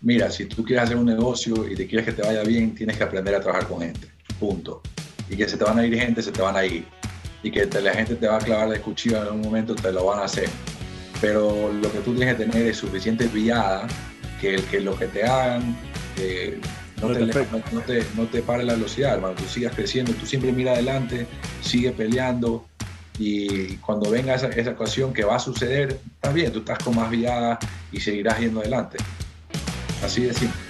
mira, si tú quieres hacer un negocio y te quieres que te vaya bien, tienes que aprender a trabajar con gente, punto. Y que se te van a ir gente, se te van a ir. Y que la gente te va a clavar de cuchillo en un momento, te lo van a hacer. Pero lo que tú tienes que tener es suficiente viada que, el, que lo que te hagan eh, no, te, no, te, no, te, pare la velocidad, hermano. Tú sigas creciendo, tú siempre mira adelante, sigue peleando. Y cuando venga esa, esa ocasión que va a suceder, está bien, tú estás con más viada y seguirás yendo adelante. Así de simple.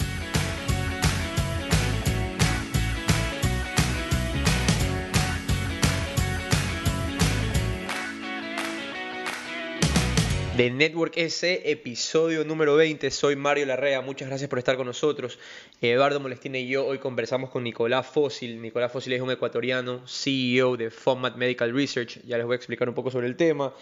de Network S, episodio número 20. Soy Mario Larrea, muchas gracias por estar con nosotros. Eduardo Molestina y yo hoy conversamos con Nicolás Fósil. Nicolás Fósil es un ecuatoriano, CEO de Format Medical Research. Ya les voy a explicar un poco sobre el tema.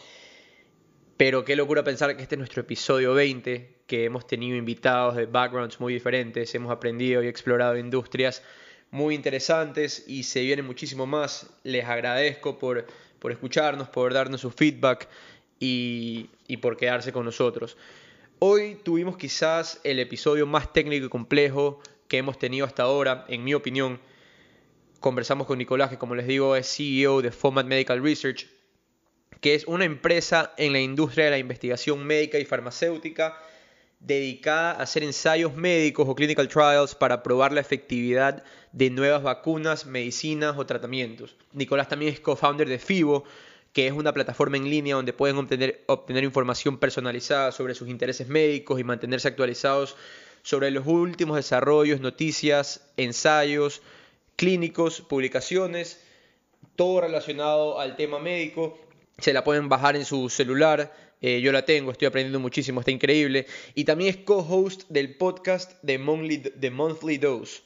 Pero qué locura pensar que este es nuestro episodio 20, que hemos tenido invitados de backgrounds muy diferentes, hemos aprendido y explorado industrias muy interesantes y se viene muchísimo más. Les agradezco por, por escucharnos, por darnos su feedback y, por quedarse con nosotros. Hoy tuvimos quizás el episodio más técnico y complejo que hemos tenido hasta ahora, en mi opinión. Conversamos con Nicolás, que como les digo es CEO de Format Medical Research, que es una empresa en la industria de la investigación médica y farmacéutica dedicada a hacer ensayos médicos o clinical trials para probar la efectividad de nuevas vacunas, medicinas o tratamientos. Nicolás también es co-founder de FIBO, que es una plataforma en línea donde pueden obtener, obtener información personalizada sobre sus intereses médicos y mantenerse actualizados sobre los últimos desarrollos, noticias, ensayos, clínicos, publicaciones, todo relacionado al tema médico. Se la pueden bajar en su celular. Eh, yo la tengo, estoy aprendiendo muchísimo, está increíble. Y también es co-host del podcast de Monthly Dose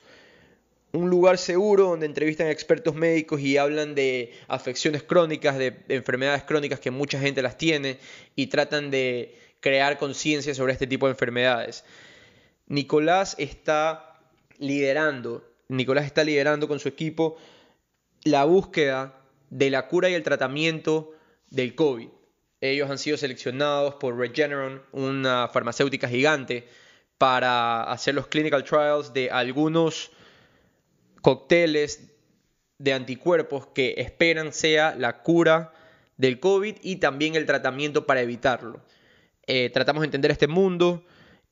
un lugar seguro donde entrevistan a expertos médicos y hablan de afecciones crónicas, de enfermedades crónicas que mucha gente las tiene y tratan de crear conciencia sobre este tipo de enfermedades. Nicolás está liderando, Nicolás está liderando con su equipo la búsqueda de la cura y el tratamiento del COVID. Ellos han sido seleccionados por Regeneron, una farmacéutica gigante, para hacer los clinical trials de algunos cócteles de anticuerpos que esperan sea la cura del COVID y también el tratamiento para evitarlo. Eh, tratamos de entender este mundo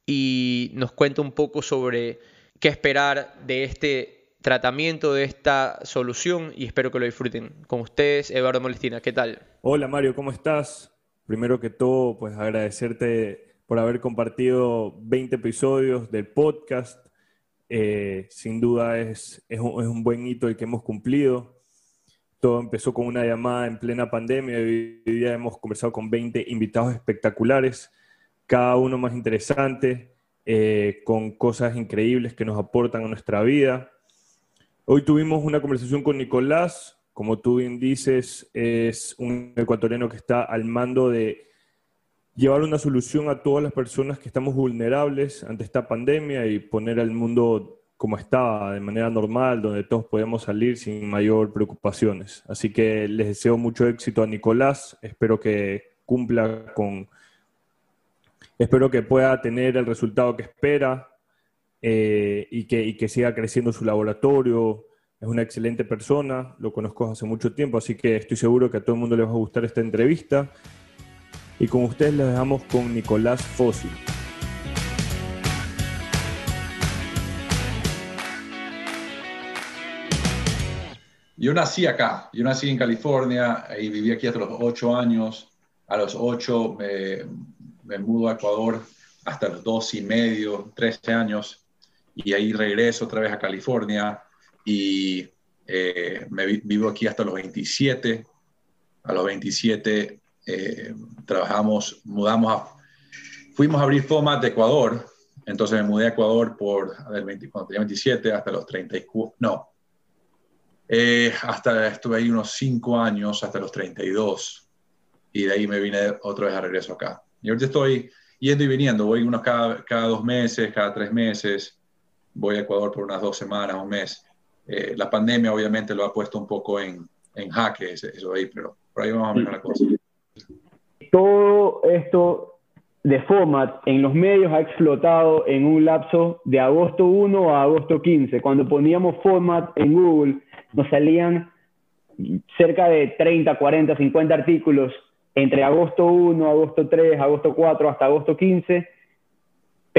y nos cuenta un poco sobre qué esperar de este tratamiento, de esta solución y espero que lo disfruten. Con ustedes, Eduardo Molestina, ¿qué tal? Hola Mario, ¿cómo estás? Primero que todo, pues agradecerte por haber compartido 20 episodios del podcast eh, sin duda es, un, buen hito el que hemos cumplido. Todo empezó con una llamada en plena pandemia hoy día hemos conversado con 20 invitados espectaculares, cada uno más interesante, eh, con cosas increíbles que nos aportan a nuestra vida. Hoy tuvimos una conversación con Nicolás, como tú bien dices, es un ecuatoriano que está al mando de llevar una solución a todas las personas que estamos vulnerables ante esta pandemia y poner al mundo como estaba, de manera normal, donde todos podemos salir sin mayor preocupaciones. Así que les deseo mucho éxito a Nicolás, espero que cumpla con, espero que pueda tener el resultado que espera eh, y, que, y que siga creciendo su laboratorio. Es una excelente persona, lo conozco hace mucho tiempo, así que estoy seguro que a todo el mundo le va a gustar esta entrevista y con ustedes les dejamos con Nicolás Fósil. Yo nací acá, yo nací en California y viví aquí hasta los ocho años. A los ocho me, me mudo a Ecuador hasta los dos y medio, trece años, y ahí regreso otra vez a California y eh, me vivo aquí hasta los 27. A los 27 eh, trabajamos, mudamos a, fuimos a abrir FOMAT de Ecuador, entonces me mudé a Ecuador por, a ver, cuando tenía 27 hasta los 34, no, eh, hasta estuve ahí unos 5 años, hasta los 32, y de ahí me vine otra vez a regreso acá. Y ahorita estoy yendo y viniendo, voy unos cada, cada dos meses, cada tres meses, voy a Ecuador por unas dos semanas, un mes. Eh, la pandemia obviamente lo ha puesto un poco en, en jaque, eso ahí, pero por ahí vamos a ver la cosa todo esto de format en los medios ha explotado en un lapso de agosto 1 a agosto 15. Cuando poníamos format en Google, nos salían cerca de 30, 40, 50 artículos entre agosto 1, agosto 3, agosto 4 hasta agosto 15,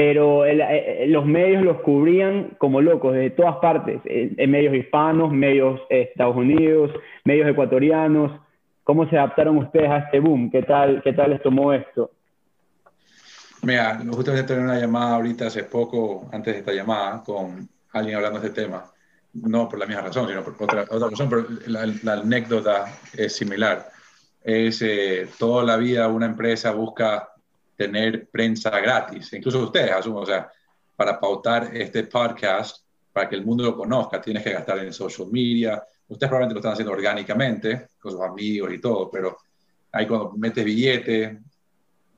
pero eh, eh, los medios los cubrían como locos, de todas partes, en, medios hispanos, medios eh, Estados Unidos, medios ecuatorianos. ¿Cómo se adaptaron ustedes a este boom? ¿Qué tal, qué tal les tomó esto? Mira, justamente tener una llamada ahorita hace poco, antes de esta llamada, con alguien hablando de este tema. No por la misma razón, sino por otra, otra razón, pero la, anécdota es similar. Es eh, toda la vida una empresa busca tener prensa gratis, incluso ustedes, asumo, o sea, para pautar este podcast, para que el mundo lo conozca, tienes que gastar en social media. Ustedes probablemente lo están haciendo orgánicamente, con sus amigos y todo, pero ahí cuando metes billete,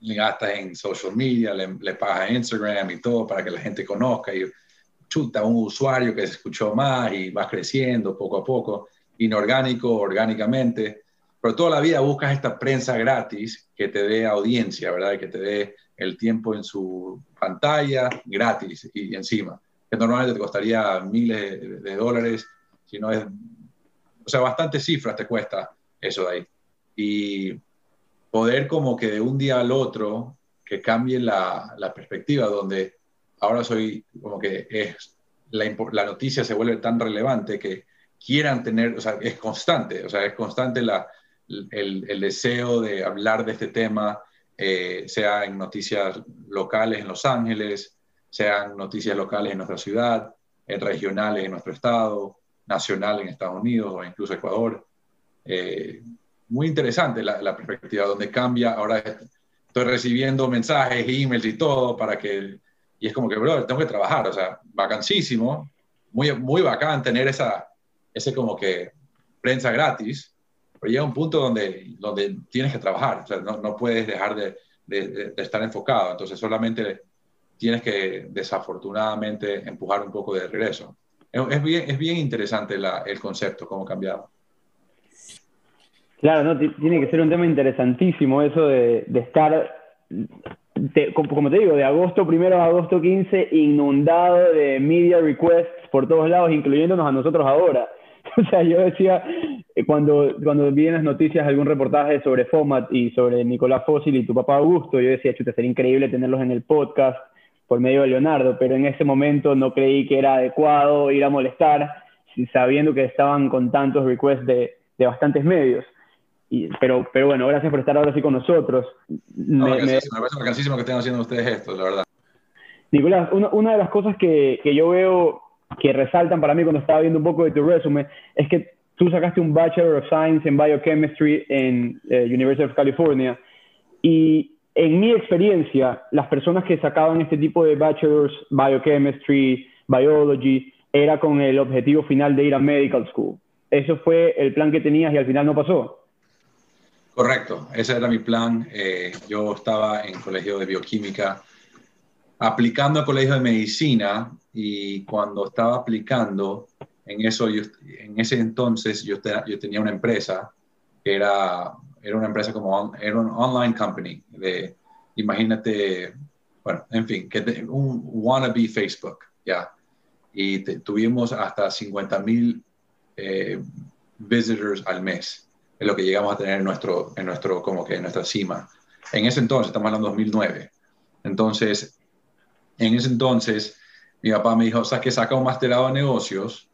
le gastas en social media, le, le, pagas en Instagram y todo para que la gente conozca y chuta un usuario que se escuchó más y vas creciendo poco a poco, inorgánico, orgánicamente, pero toda la vida buscas esta prensa gratis que te dé audiencia, ¿verdad? Que te dé el tiempo en su pantalla gratis y encima, que normalmente te costaría miles de dólares, si no es, o sea, bastantes cifras te cuesta eso de ahí. Y poder como que de un día al otro que cambie la, la perspectiva, donde ahora soy como que es, la, la, noticia se vuelve tan relevante que quieran tener, o sea, es constante, o sea, es constante la, el, deseo de hablar de este tema, eh, sea en noticias locales en Los Ángeles, sean noticias locales en nuestra ciudad, en regionales en nuestro estado, nacional en Estados Unidos o incluso Ecuador. Eh, muy interesante la, perspectiva, donde cambia, ahora estoy recibiendo mensajes, emails y todo para que, y es como que, bro, tengo que trabajar, o sea, vacancísimo, muy, muy bacán tener esa, ese como que prensa gratis, pero llega un punto donde, donde tienes que trabajar, no, no puedes dejar de, de, estar enfocado, entonces solamente tienes que desafortunadamente empujar un poco de regreso. Es, bien, es bien interesante la, el concepto, cómo cambiado. Claro, no, tiene que ser un tema interesantísimo eso de, estar, como te digo, de agosto primero a agosto 15, inundado de media requests por todos lados, incluyéndonos a nosotros ahora. O sea, yo decía, eh, cuando, cuando vi en las noticias algún reportaje sobre FOMAT y sobre Nicolás Fósil y tu papá Augusto, yo decía, chuta, sería increíble tenerlos en el podcast por medio de Leonardo, pero en ese momento no creí que era adecuado ir a molestar, sabiendo que estaban con tantos requests de, de bastantes medios pero, pero bueno, gracias por estar ahora sí con nosotros. No, me, me, parece que estén haciendo ustedes esto, la verdad. Nicolás, una, una de las cosas que, que, yo veo que resaltan para mí cuando estaba viendo un poco de tu resumen es que tú sacaste un Bachelor of Science en Biochemistry en eh, University of California y en mi experiencia, las personas que sacaban este tipo de Bachelors, Biochemistry, Biology, era con el objetivo final de ir a Medical School. ¿Eso fue el plan que tenías y al final no pasó? Correcto, ese era mi plan. Eh, yo estaba en colegio de bioquímica aplicando a colegio de medicina y cuando estaba aplicando, en, eso en ese entonces yo, tenía una empresa que era, era una empresa como, era un online company, de, imagínate, bueno, en fin, que un wannabe Facebook, ya. Y tuvimos hasta 50 mil eh, visitors al mes es lo que llegamos a tener en nuestro, en nuestro, como que en nuestra cima. En ese entonces, estamos hablando de 2009. Entonces, en ese entonces, mi papá me dijo, o sea, que saca un masterado de negocios,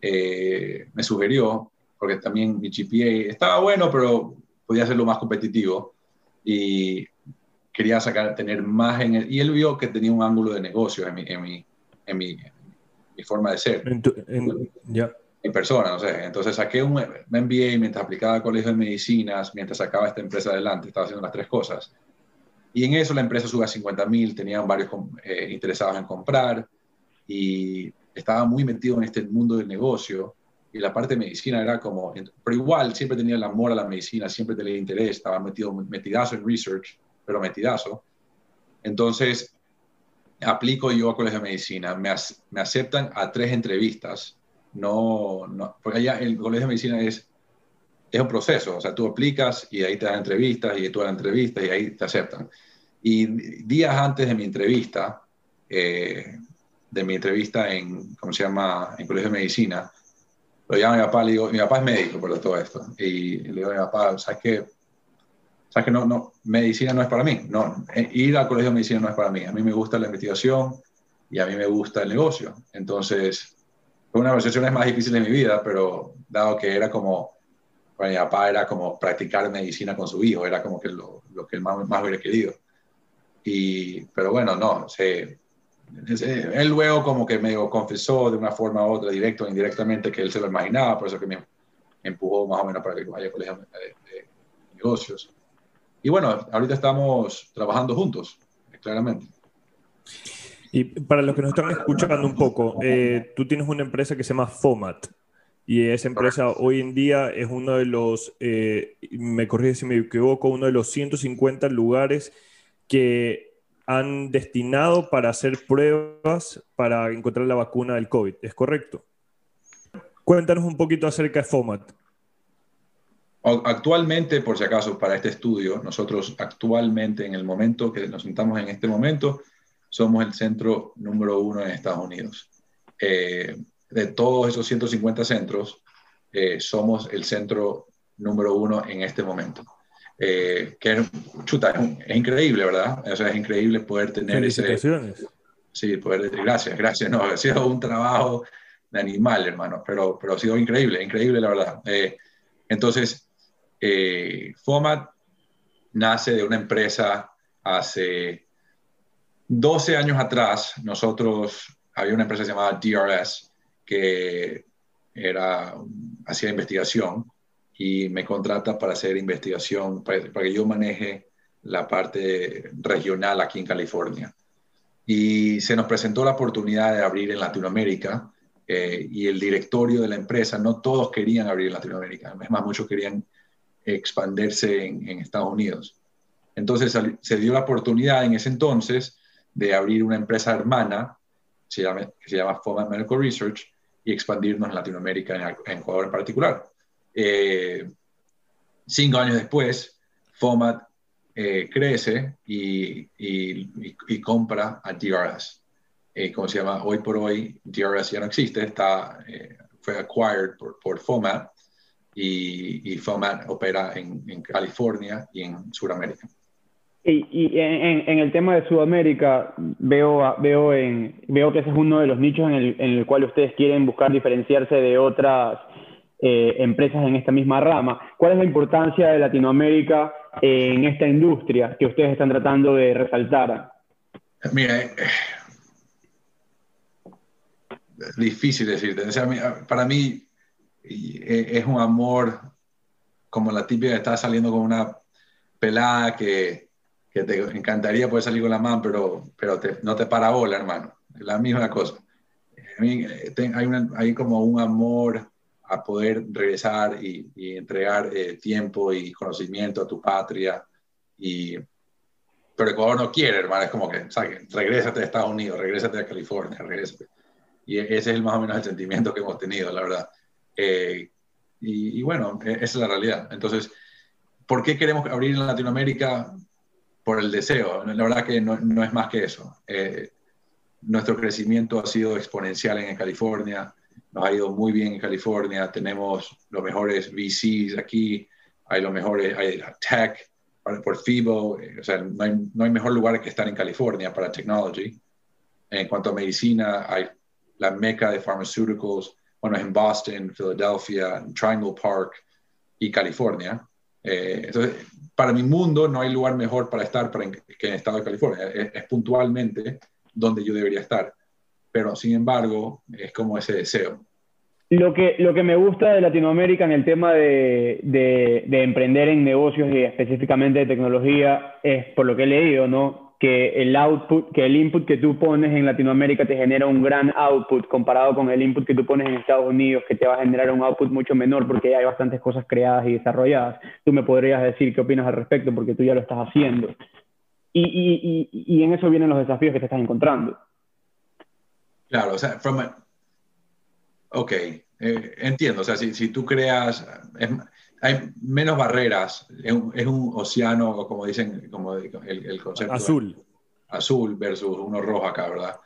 eh, me sugirió, porque también mi GPA estaba bueno, pero podía hacerlo más competitivo y quería sacar, tener más en el, y él vio que tenía un ángulo de negocio en mi, en mi, en mi, mi forma de ser. ya mi persona, no sé. Entonces saqué un MBA mientras aplicaba al colegio de medicinas, mientras sacaba esta empresa adelante, estaba haciendo las tres cosas. Y en eso la empresa sube a 50 mil, tenían varios eh, interesados en comprar y estaba muy metido en este mundo del negocio y la parte de medicina era como, pero igual siempre tenía el amor a la medicina, siempre tenía interés, estaba metido, metidazo en research, pero metidazo. Entonces, aplico yo a colegio de medicina, me, me aceptan a tres entrevistas no, no, porque allá el colegio de medicina es, es un proceso, o sea, tú aplicas y ahí te dan entrevistas y tú das entrevistas y ahí te aceptan. Y días antes de mi entrevista, eh, de mi entrevista en, ¿cómo se llama?, en Colegio de Medicina, lo llamo a mi papá, le digo, mi papá es médico por todo esto, y le digo a mi papá, ¿sabes qué? ¿Sabes que no, no, medicina no es para mí? No, eh, ir al colegio de medicina no es para mí. A mí me gusta la investigación y a mí me gusta el negocio. Entonces, fue una de las más difíciles de mi vida, pero dado que era como, para mi papá era como practicar medicina con su hijo, era como que lo, lo que él más, más hubiera querido. Y, pero bueno, no, se, él luego como que me confesó de una forma u otra, directo o indirectamente, que él se lo imaginaba, por eso que me empujó más o menos para que vaya a colegio de, negocios. Y bueno, ahorita estamos trabajando juntos, claramente. Y para los que nos están escuchando un poco, eh, tú tienes una empresa que se llama FOMAT. Y esa empresa hoy en día es uno de los, eh, me corrige si me equivoco, uno de los 150 lugares que han destinado para hacer pruebas para encontrar la vacuna del COVID. ¿Es correcto? Cuéntanos un poquito acerca de FOMAT. Actualmente, por si acaso, para este estudio, nosotros actualmente, en el momento que nos sentamos en este momento, somos el centro número uno en Estados Unidos. Eh, de todos esos 150 centros, eh, somos el centro número uno en este momento. Eh, que chuta, es, increíble, ¿verdad? O sea, es increíble poder tener ese... Sí, poder decir gracias, gracias. No, ha sido un trabajo de animal, hermano, pero, pero ha sido increíble, increíble, la verdad. Eh, entonces, eh, FOMAT nace de una empresa hace 12 años atrás. Nosotros, había una empresa llamada DRS que era, hacía investigación y me contrata para hacer investigación, para, que yo maneje la parte regional aquí en California. Y se nos presentó la oportunidad de abrir en Latinoamérica eh, y el directorio de la empresa, no todos querían abrir en Latinoamérica, es más, muchos querían expandirse en, Estados Unidos. Entonces se dio la oportunidad en ese entonces de abrir una empresa hermana se llama, que se llama FOMA Medical Research y expandirnos en Latinoamérica, en Ecuador en particular. Eh, cinco años después, FOMAT eh, crece y, compra a DRS. Eh, como se llama, hoy por hoy DRS ya no existe, está, fue acquired por, por FOMAT y, y, FOMAT opera en, en, California y en Sudamérica. Y, en, el tema de Sudamérica, veo, veo, en, veo que ese es uno de los nichos en el, en el cual ustedes quieren buscar diferenciarse de otras eh, empresas en esta misma rama. ¿Cuál es la importancia de Latinoamérica en esta industria que ustedes están tratando de resaltar? Mira, eh, difícil decirte. para mí eh, es un amor como la típica está saliendo con una pelada que, que te encantaría poder salir con la mano, pero, pero no te para bola, hermano. Es la misma cosa. hay, una, hay como un amor a poder regresar y, entregar eh, tiempo y conocimiento a tu patria. Y, pero Ecuador no quiere, hermano, es como que, ¿sabes? regrésate a Estados Unidos, regrésate a California, regrésate. Y ese es el, más o menos el sentimiento que hemos tenido, la verdad. Eh, y, bueno, e, esa es la realidad. Entonces, ¿por qué queremos abrir en Latinoamérica? Por el deseo. La verdad que no, no es más que eso. Eh, nuestro crecimiento ha sido exponencial en California nos ha ido muy bien en California, tenemos los mejores VCs aquí, hay los mejores, hay tech por FIBO, o sea, no hay, no hay mejor lugar que estar en California para technology. En cuanto a medicina, hay la meca de pharmaceuticals, bueno, en Boston, Philadelphia, Triangle Park y California. Eh, entonces, para mi mundo no hay lugar mejor para estar para que en el estado de California. es, puntualmente donde yo debería estar pero sin embargo es como ese deseo. Lo que, lo que me gusta de Latinoamérica en el tema de, de, emprender en negocios y específicamente de tecnología es, por lo que he leído, ¿no? Que el output, que el input que tú pones en Latinoamérica te genera un gran output comparado con el input que tú pones en Estados Unidos, que te va a generar un output mucho menor porque hay bastantes cosas creadas y desarrolladas. Tú me podrías decir qué opinas al respecto porque tú ya lo estás haciendo. Y, y, y, en eso vienen los desafíos que te estás encontrando. Claro, o sea, from ok, eh, entiendo, o sea, si, si tú creas, hay menos barreras, es un, océano, como dicen, como el, concepto. Azul. azul versus uno rojo acá, ¿verdad?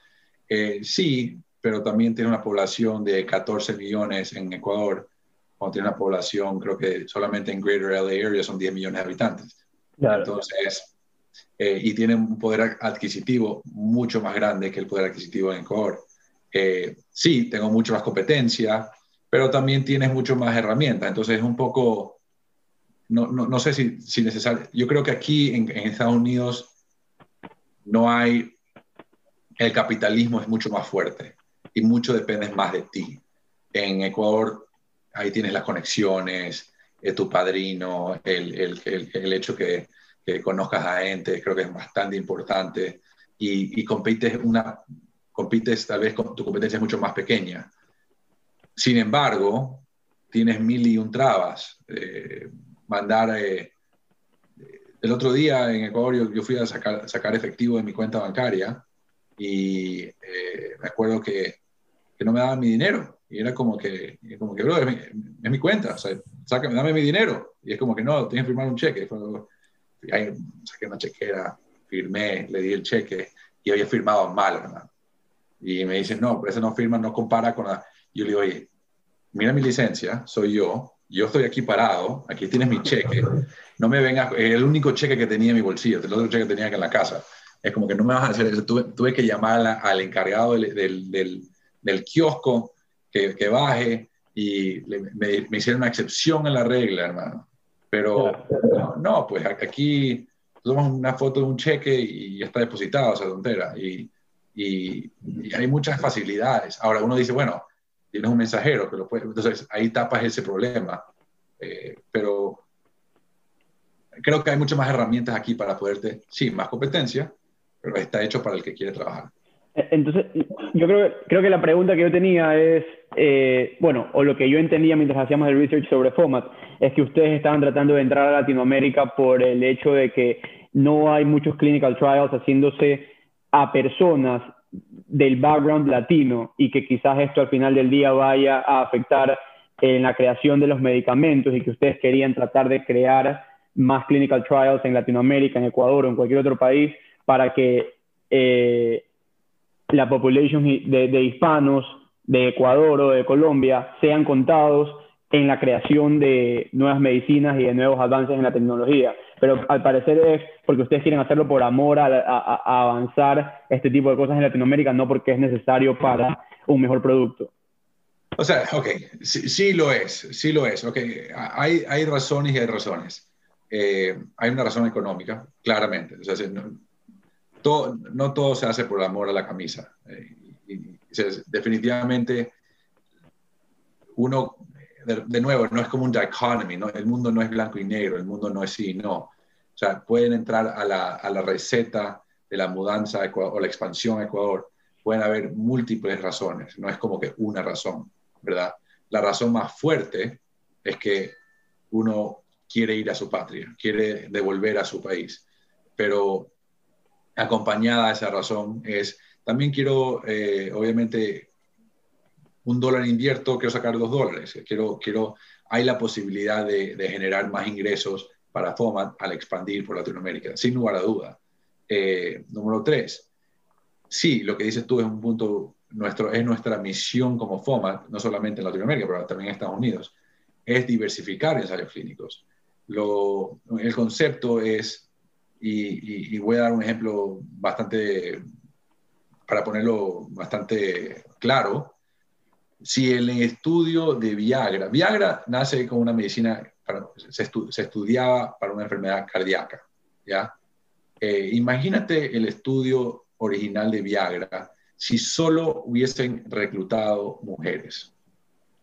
Eh, sí, pero también tiene una población de 14 millones en Ecuador, cuando tiene una población, creo que solamente en Greater LA Area son 10 millones de habitantes. Entonces, eh, y tiene un poder adquisitivo mucho más grande que el poder adquisitivo en Ecuador. Eh, sí, tengo mucho más competencia, pero también tienes mucho más herramientas. Entonces es un poco, no, no, no sé si, si necesario, yo creo que aquí en, Estados Unidos no hay, el capitalismo es mucho más fuerte y mucho depende más de ti. En Ecuador, ahí tienes las conexiones, eh, tu padrino, el, el, el, hecho que, conozcas a gente, creo que es bastante importante y, compites, una, compites tal vez tu competencia es mucho más pequeña. Sin embargo, tienes mil y un trabas. Eh, mandar. Eh, el otro día en Ecuador yo, fui a sacar, sacar, efectivo de mi cuenta bancaria y eh, me acuerdo que, que, no me daban mi dinero. Y era como que, como que bro, es mi, es mi cuenta, o sea, sácame, dame mi dinero. Y es como que no, tienes que firmar un cheque. Y ahí saqué una chequera, firmé, le di el cheque y había firmado mal, hermano. Y me dicen, no, pero ese no firma, no compara con la yo le digo, oye, mira mi licencia, soy yo, yo estoy aquí parado, aquí tienes mi cheque, no me vengas, el único cheque que tenía en mi bolsillo, el otro cheque que tenía que en la casa. Es como que no me vas a hacer eso. Tuve, que llamar al encargado del, del, del, kiosco que, que, baje y me, me, hicieron una excepción en la regla, hermano. Pero no, no, pues aquí tomamos una foto de un cheque y ya está depositado esa tontera. Y, y, y hay muchas facilidades. Ahora uno dice, bueno, tienes un mensajero que lo puede, entonces ahí tapas ese problema. Eh, pero creo que hay muchas más herramientas aquí para poderte, sí, más competencia, pero está hecho para el que quiere trabajar. Entonces, yo creo, creo que la pregunta que yo tenía es, eh, bueno, o lo que yo entendía mientras hacíamos el research sobre FOMAT, es que ustedes estaban tratando de entrar a Latinoamérica por el hecho de que no hay muchos clinical trials haciéndose a personas del background latino y que quizás esto al final del día vaya a afectar en la creación de los medicamentos y que ustedes querían tratar de crear más clinical trials en Latinoamérica, en Ecuador o en cualquier otro país para que eh, la de, de hispanos de Ecuador o de Colombia sean contados en la creación de nuevas medicinas y de nuevos avances en la tecnología pero al parecer es porque ustedes quieren hacerlo por amor a, avanzar este tipo de cosas en Latinoamérica, no porque es necesario para un mejor producto. O sea, ok, sí, lo es, sí lo es, ok, hay, hay razones y hay razones. Eh, hay una razón económica, claramente, o sea, no, todo, no todo se hace por amor a la camisa. Eh, y, definitivamente, uno, de, nuevo, no es como un dichotomy, ¿no? el mundo no es blanco y negro, el mundo no es sí, no. O sea, pueden entrar a la, a la receta de la mudanza o la expansión a Ecuador. Pueden haber múltiples razones, no es como que una razón, ¿verdad? La razón más fuerte es que uno quiere ir a su patria, quiere devolver a su país, pero acompañada de esa razón es, también quiero, eh, obviamente, un dólar invierto, quiero sacar dos dólares, quiero, quiero, hay la posibilidad de, generar más ingresos para FOMAT al expandir por Latinoamérica, sin lugar a duda. Eh, número tres, sí, lo que dices tú es un punto, nuestro, es nuestra misión como FOMAT, no solamente en Latinoamérica, pero también en Estados Unidos, es diversificar ensayos clínicos. Lo, el concepto es, y, voy a dar un ejemplo bastante, para ponerlo bastante claro, si el estudio de Viagra, Viagra nace como una medicina se, estudiaba para una enfermedad cardíaca, ¿ya? Eh, imagínate el estudio original de Viagra si solo hubiesen reclutado mujeres,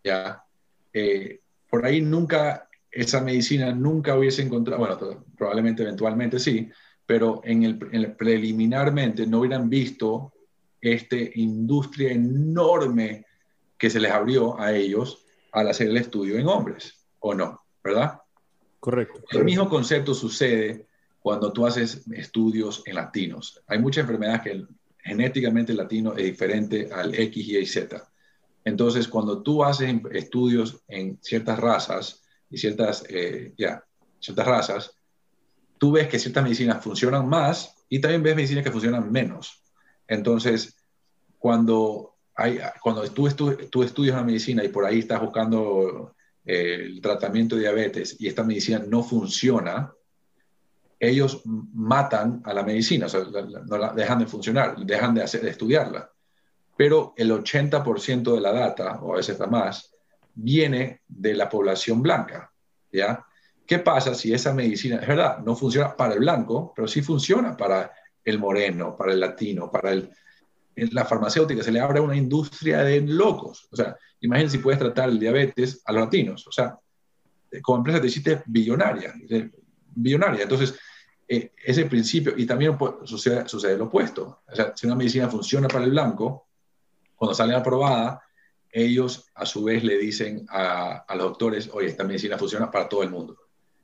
¿ya? Eh, por ahí nunca, esa medicina nunca hubiese encontrado, bueno, probablemente eventualmente sí, pero en el, en el preliminarmente no hubieran visto esta industria enorme que se les abrió a ellos al hacer el estudio en hombres, ¿o no? ¿verdad? Correcto. El mismo concepto sucede cuando tú haces estudios en latinos. Hay muchas enfermedades que genéticamente el latino es diferente al X, Y Z. Entonces, cuando tú haces estudios en ciertas razas, y ciertas, eh, ya, ciertas razas, tú ves que ciertas medicinas funcionan más y también ves medicinas que funcionan menos. Entonces, cuando, hay, cuando tú, tú estudias una medicina y por ahí estás buscando eh, el tratamiento de diabetes y esta medicina no funciona, ellos matan a la medicina, o sea, no la dejan de funcionar, dejan de, hacer, de estudiarla. Pero el 80% de la data, o a veces más, viene de la población blanca, ¿ya? ¿Qué pasa si esa medicina, es verdad, no funciona para el blanco, pero sí funciona para el moreno, para el latino, para el, la farmacéutica? Se le abre una industria de locos. O sea, imagínense si puedes tratar el diabetes a los latinos. O sea, como empresa te hiciste billonaria, billonaria. Entonces, eh, ese principio, y también sucede, sucede lo opuesto. O sea, si una medicina funciona para el blanco, cuando sale aprobada, ellos a su vez le dicen a, a, los doctores, oye, esta medicina funciona para todo el mundo.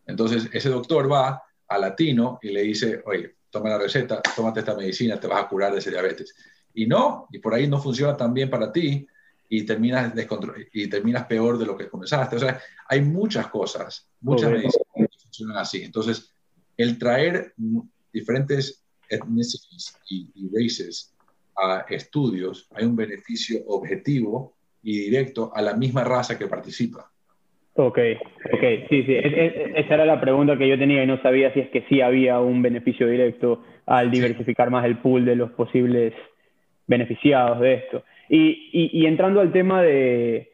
Entonces, ese doctor va al latino y le dice, oye, toma la receta, tómate esta medicina, te vas a curar de ese diabetes. Y no, y por ahí no funciona tan bien para ti y terminas, y terminas peor de lo que comenzaste. O sea, hay muchas cosas, muchas medicinas que funcionan así. Entonces, el traer diferentes ethnicities y, races a estudios, hay un beneficio objetivo y directo a la misma raza que participa. Ok, ok, sí, sí, esa era la pregunta que yo tenía y no sabía si es que sí había un beneficio directo al diversificar más el pool de los posibles beneficiados de esto. Y, entrando al tema de,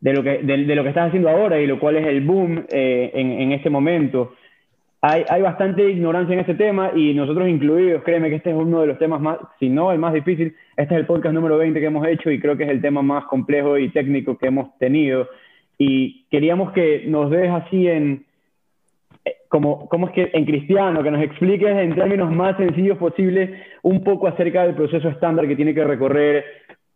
de lo que, de, lo que estás haciendo ahora y lo cual es el boom eh, en, este momento, hay, hay, bastante ignorancia en este tema y nosotros incluidos, créeme que este es uno de los temas más, si no el más difícil, este es el podcast número 20 que hemos hecho y creo que es el tema más complejo y técnico que hemos tenido. Y queríamos que nos des así en, como, ¿cómo es que en cristiano, que nos expliques en términos más sencillos posibles un poco acerca del proceso estándar que tiene que recorrer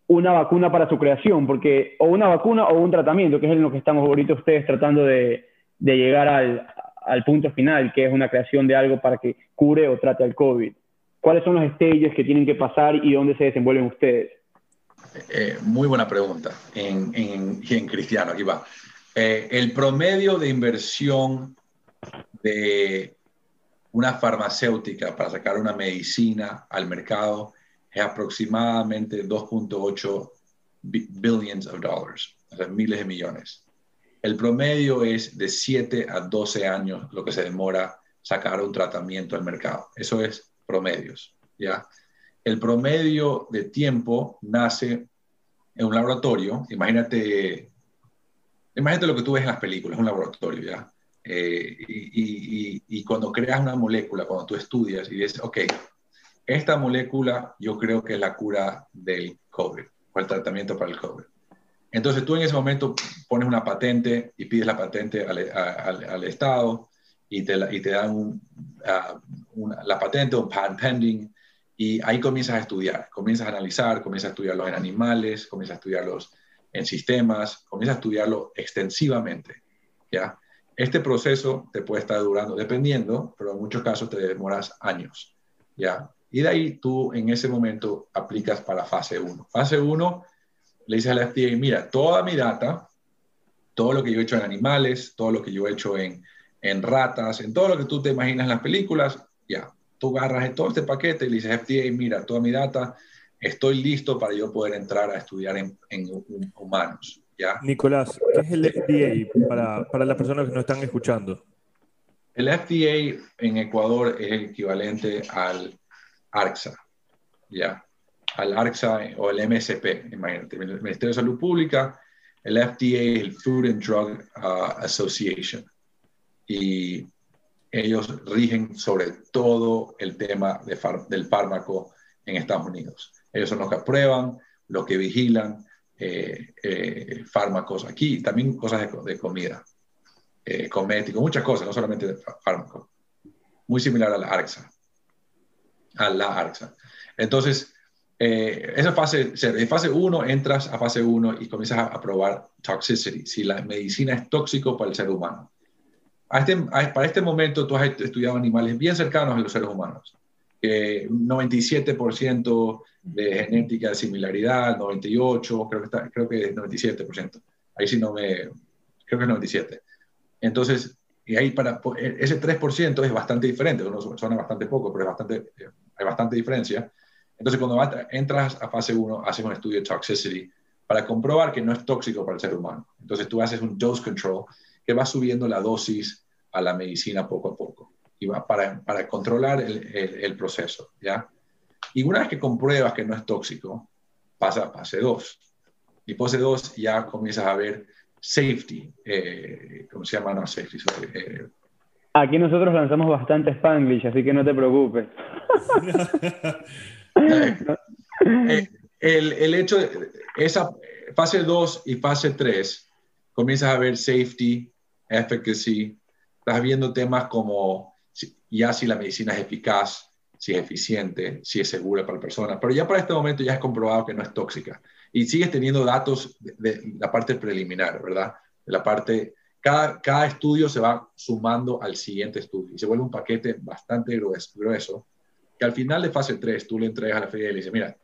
una vacuna para su creación, porque o una vacuna o un tratamiento, que es en lo que estamos ahorita ustedes tratando de, llegar al, punto final, que es una creación de algo para que cure o trate al COVID? ¿Cuáles son los stages que tienen que pasar y dónde se desenvuelven ustedes? Eh, muy buena pregunta. En, en, en cristiano, aquí va. Eh, el promedio de inversión de una farmacéutica para sacar una medicina al mercado es aproximadamente 2.8 billions of dollars, o sea, miles de millones. El promedio es de 7 a 12 años lo que se demora sacar un tratamiento al mercado. Eso es promedios, ¿ya? El promedio de tiempo nace en un laboratorio. Imagínate, imagínate lo que tú ves en las películas, un laboratorio, ¿ya? Eh, y, y, cuando creas una molécula, cuando tú estudias y dices, ok, esta molécula yo creo que es la cura del COVID o el tratamiento para el COVID. Entonces tú en ese momento pones una patente y pides la patente al, al, Estado y te, y te dan la patente, un patent pending, y ahí comienzas a estudiar, comienzas a analizar, comienzas a estudiarlos en animales, comienzas a estudiarlos en sistemas, comienzas a estudiarlo extensivamente. ¿ya? Este proceso te puede estar durando, dependiendo, pero en muchos casos te demoras años. ¿ya? Y de ahí tú en ese momento aplicas para fase 1. Fase 1 le dices a la FDA, mira, toda mi data, todo lo que yo he hecho en animales, todo lo que yo he hecho en, en ratas, en todo lo que tú te imaginas en las películas, ya, tú agarras todo este paquete y le dices FDA, mira, toda mi data, estoy listo para yo poder entrar a estudiar en, en humanos. ¿Ya? Nicolás, ¿qué es el FDA para, para las personas que no están escuchando? El FDA en Ecuador es el equivalente al ARCSA, ¿ya? al ARCSA o el MSP, imagínate, el Ministerio de Salud Pública, el FDA, el Food and Drug uh, Association. Y ellos rigen sobre todo el tema de del fármaco en Estados Unidos. Ellos son los que aprueban, los que vigilan eh, eh, fármacos aquí, también cosas de, comida, eh, cosméticos, muchas cosas, no solamente de fármacos. Muy similar a la ARCSA. A la ARCSA. Entonces, eh, esa fase, de fase 1 entras a fase 1 y comienzas a, probar toxicity, si la medicina es tóxico para el ser humano. Este, para este momento tú has estudiado animales bien cercanos a los seres humanos. Eh, 97% de genética de similaridad, 98, creo que, creo que es 97%. Ahí sí no me, creo que es 97. Entonces, y ahí para, e, ese 3% es bastante diferente, uno suena bastante poco, pero es bastante, hay bastante diferencia. Entonces, cuando entras a fase 1, haces un estudio de toxicity para comprobar que no es tóxico para el ser humano. Entonces, tú haces un dose control que va subiendo la dosis a la medicina poco a poco y va para, para controlar el, el, proceso, ¿ya? Y una vez que compruebas que no es tóxico, pasa a fase 2. Y fase 2 ya comienzas a ver safety, eh, ¿cómo se llama? No, safety, eh. Aquí nosotros lanzamos bastante Spanglish, así que no te preocupes. Eh, el, el, hecho de esa fase 2 y fase 3, comienzas a ver safety, efficacy, estás viendo temas como ya si la medicina es eficaz, si es eficiente, si es segura para la persona, pero ya para este momento ya es comprobado que no es tóxica y sigues teniendo datos de, la parte preliminar, ¿verdad? La parte, cada, cada estudio se va sumando al siguiente estudio y se vuelve un paquete bastante grueso, que al final de fase 3 tú le entregas a la FDA y le dices, mira,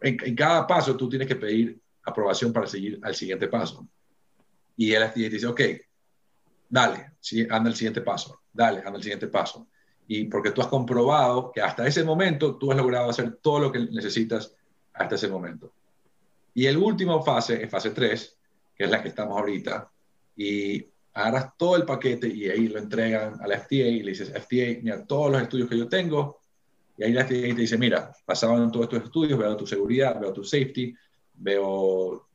en, cada paso tú tienes que pedir aprobación para seguir al siguiente paso. Y el FDA dice, ok, dale, anda el siguiente paso, dale, anda el siguiente paso. Y porque tú has comprobado que hasta ese momento tú has logrado hacer todo lo que necesitas hasta ese momento. Y el último fase es fase 3, que es la que estamos ahorita, y agarras todo el paquete y ahí lo entregan a la FDA y le dices, FDA, mira, todos los estudios que yo tengo, y ahí la FDA te dice, mira, basado en todos estos estudios, veo tu seguridad, veo tu safety, veo,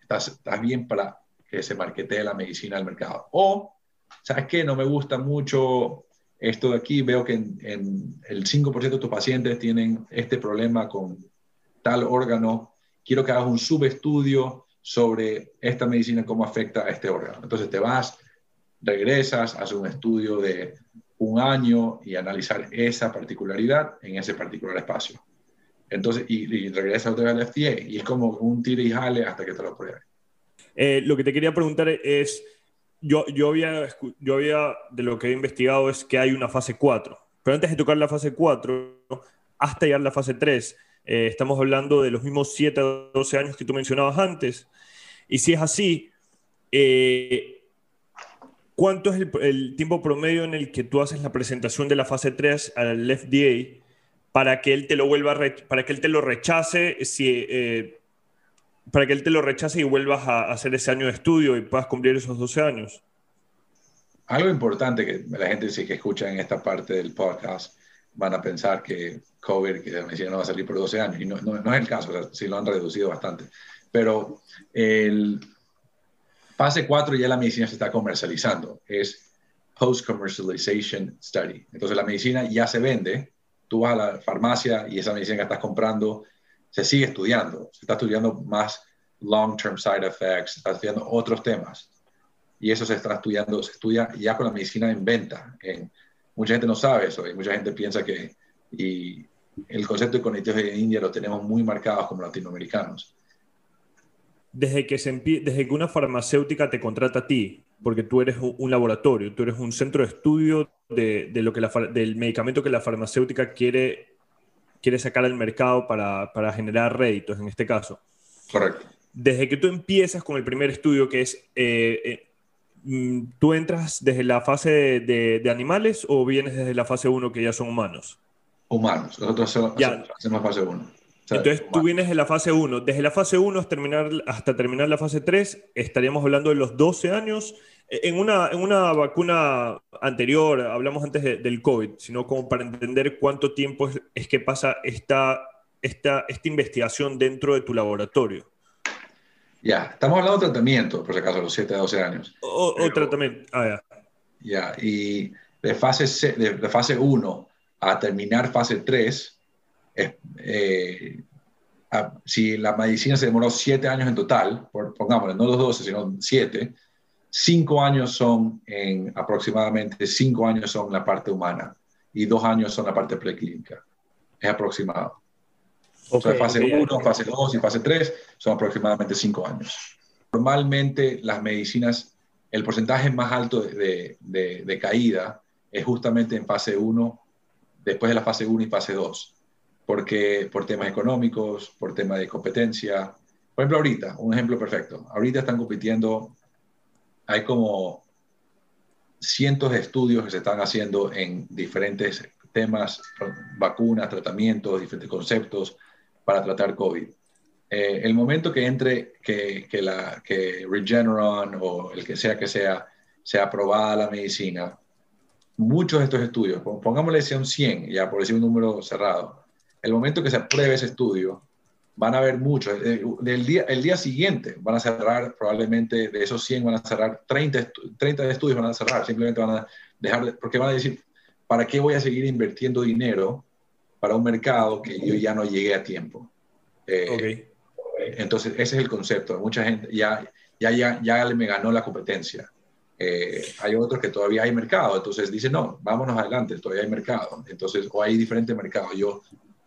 estás, estás bien para que se marketee la medicina al mercado. O, ¿sabes qué? No me gusta mucho esto de aquí, veo que en, en el 5% de tus pacientes tienen este problema con tal órgano quiero que hagas un subestudio sobre esta medicina, cómo afecta a este órgano. Entonces te vas, regresas, haces un estudio de un año y analizar esa particularidad en ese particular espacio. Entonces, y, regresas otra vez al FDA y es como un tire y jale hasta que te lo prueben. Eh, lo que te quería preguntar es, yo, yo, había, yo había, de lo que he investigado es que hay una fase 4, pero antes de tocar la fase 4, hasta llegar a la fase 3, eh, estamos hablando de los mismos 7 a 12 años que tú mencionabas antes. Y si es así, eh, ¿cuánto es el, tiempo promedio en el que tú haces la presentación de la fase 3 al FDA para que él te lo vuelva para que él te lo rechace si eh, para que él te lo rechace y vuelvas a hacer ese año de estudio y puedas cumplir esos 12 años? Algo importante que la gente que escucha en esta parte del podcast van a pensar que COVID, que la medicina no va a salir por 12 años, y no, no, es el caso, o sí lo han reducido bastante. Pero el fase 4 ya la medicina se está comercializando, es Post-Commercialization Study. Entonces la medicina ya se vende, tú vas a la farmacia y esa medicina que estás comprando se sigue estudiando, se está estudiando más long-term side effects, se está estudiando otros temas. Y eso se está estudiando, se estudia ya con la medicina en venta, en Mucha gente no sabe eso y mucha gente piensa que y el concepto de cognitivos en India lo tenemos muy marcados como latinoamericanos. Desde que, se desde que una farmacéutica te contrata a ti, porque tú eres un laboratorio, tú eres un centro de estudio de, de lo que la, del medicamento que la farmacéutica quiere, quiere sacar al mercado para, para generar réditos, en este caso. Correcto. Desde que tú empiezas con el primer estudio, que es eh, eh, Mm, ¿tú entras desde la fase de, animales o vienes desde la fase 1 que ya son humanos? Humanos, nosotros hacemos, fase 1. Entonces tú vienes de la fase 1. Desde la fase 1 hasta terminar, hasta terminar la fase 3, estaríamos hablando de los 12 años. En una, en una vacuna anterior, hablamos antes del COVID, sino como para entender cuánto tiempo es, que pasa esta, esta, esta investigación dentro de tu laboratorio. Ya, estamos hablando de tratamiento, por si acaso, los 7 a 12 años. O, tratamiento, ah, ya. Ya, y de fase, de, fase 1 a terminar fase 3, eh, si la medicina se demoró 7 años en total, por, pongámosle, no los 12, sino 7, 5 años son en aproximadamente 5 años son la parte humana y 2 años son la parte preclínica. Es aproximado fase 1, fase 2 y fase 3 son aproximadamente 5 años. Normalmente las medicinas, el porcentaje más alto de, de, de, caída es justamente en fase 1, después de la fase 1 y fase 2, porque por temas económicos, por temas de competencia. Por ejemplo, ahorita, un ejemplo perfecto. Ahorita están compitiendo, hay como cientos de estudios que se están haciendo en diferentes temas, vacunas, tratamientos, diferentes conceptos para tratar COVID. Eh, el momento que entre que, que, la, que Regeneron o el que sea que sea, sea aprobada la medicina, muchos de estos estudios, pongámosle un 100, ya por decir un número cerrado, el momento que se apruebe ese estudio, van a haber muchos. Eh, del día, el día siguiente van a cerrar, probablemente de esos 100 van a cerrar 30, 30 estudios, van a cerrar, simplemente van a dejar, porque van a decir, ¿para qué voy a seguir invirtiendo dinero para un mercado que yo ya no llegué a tiempo? Eh, entonces, ese es el concepto. Mucha gente ya, ya, ya, ya me ganó la competencia. Eh, hay otros que todavía hay mercado, entonces dicen, no, vámonos adelante, todavía hay mercado. Entonces, o hay diferentes mercados. Yo,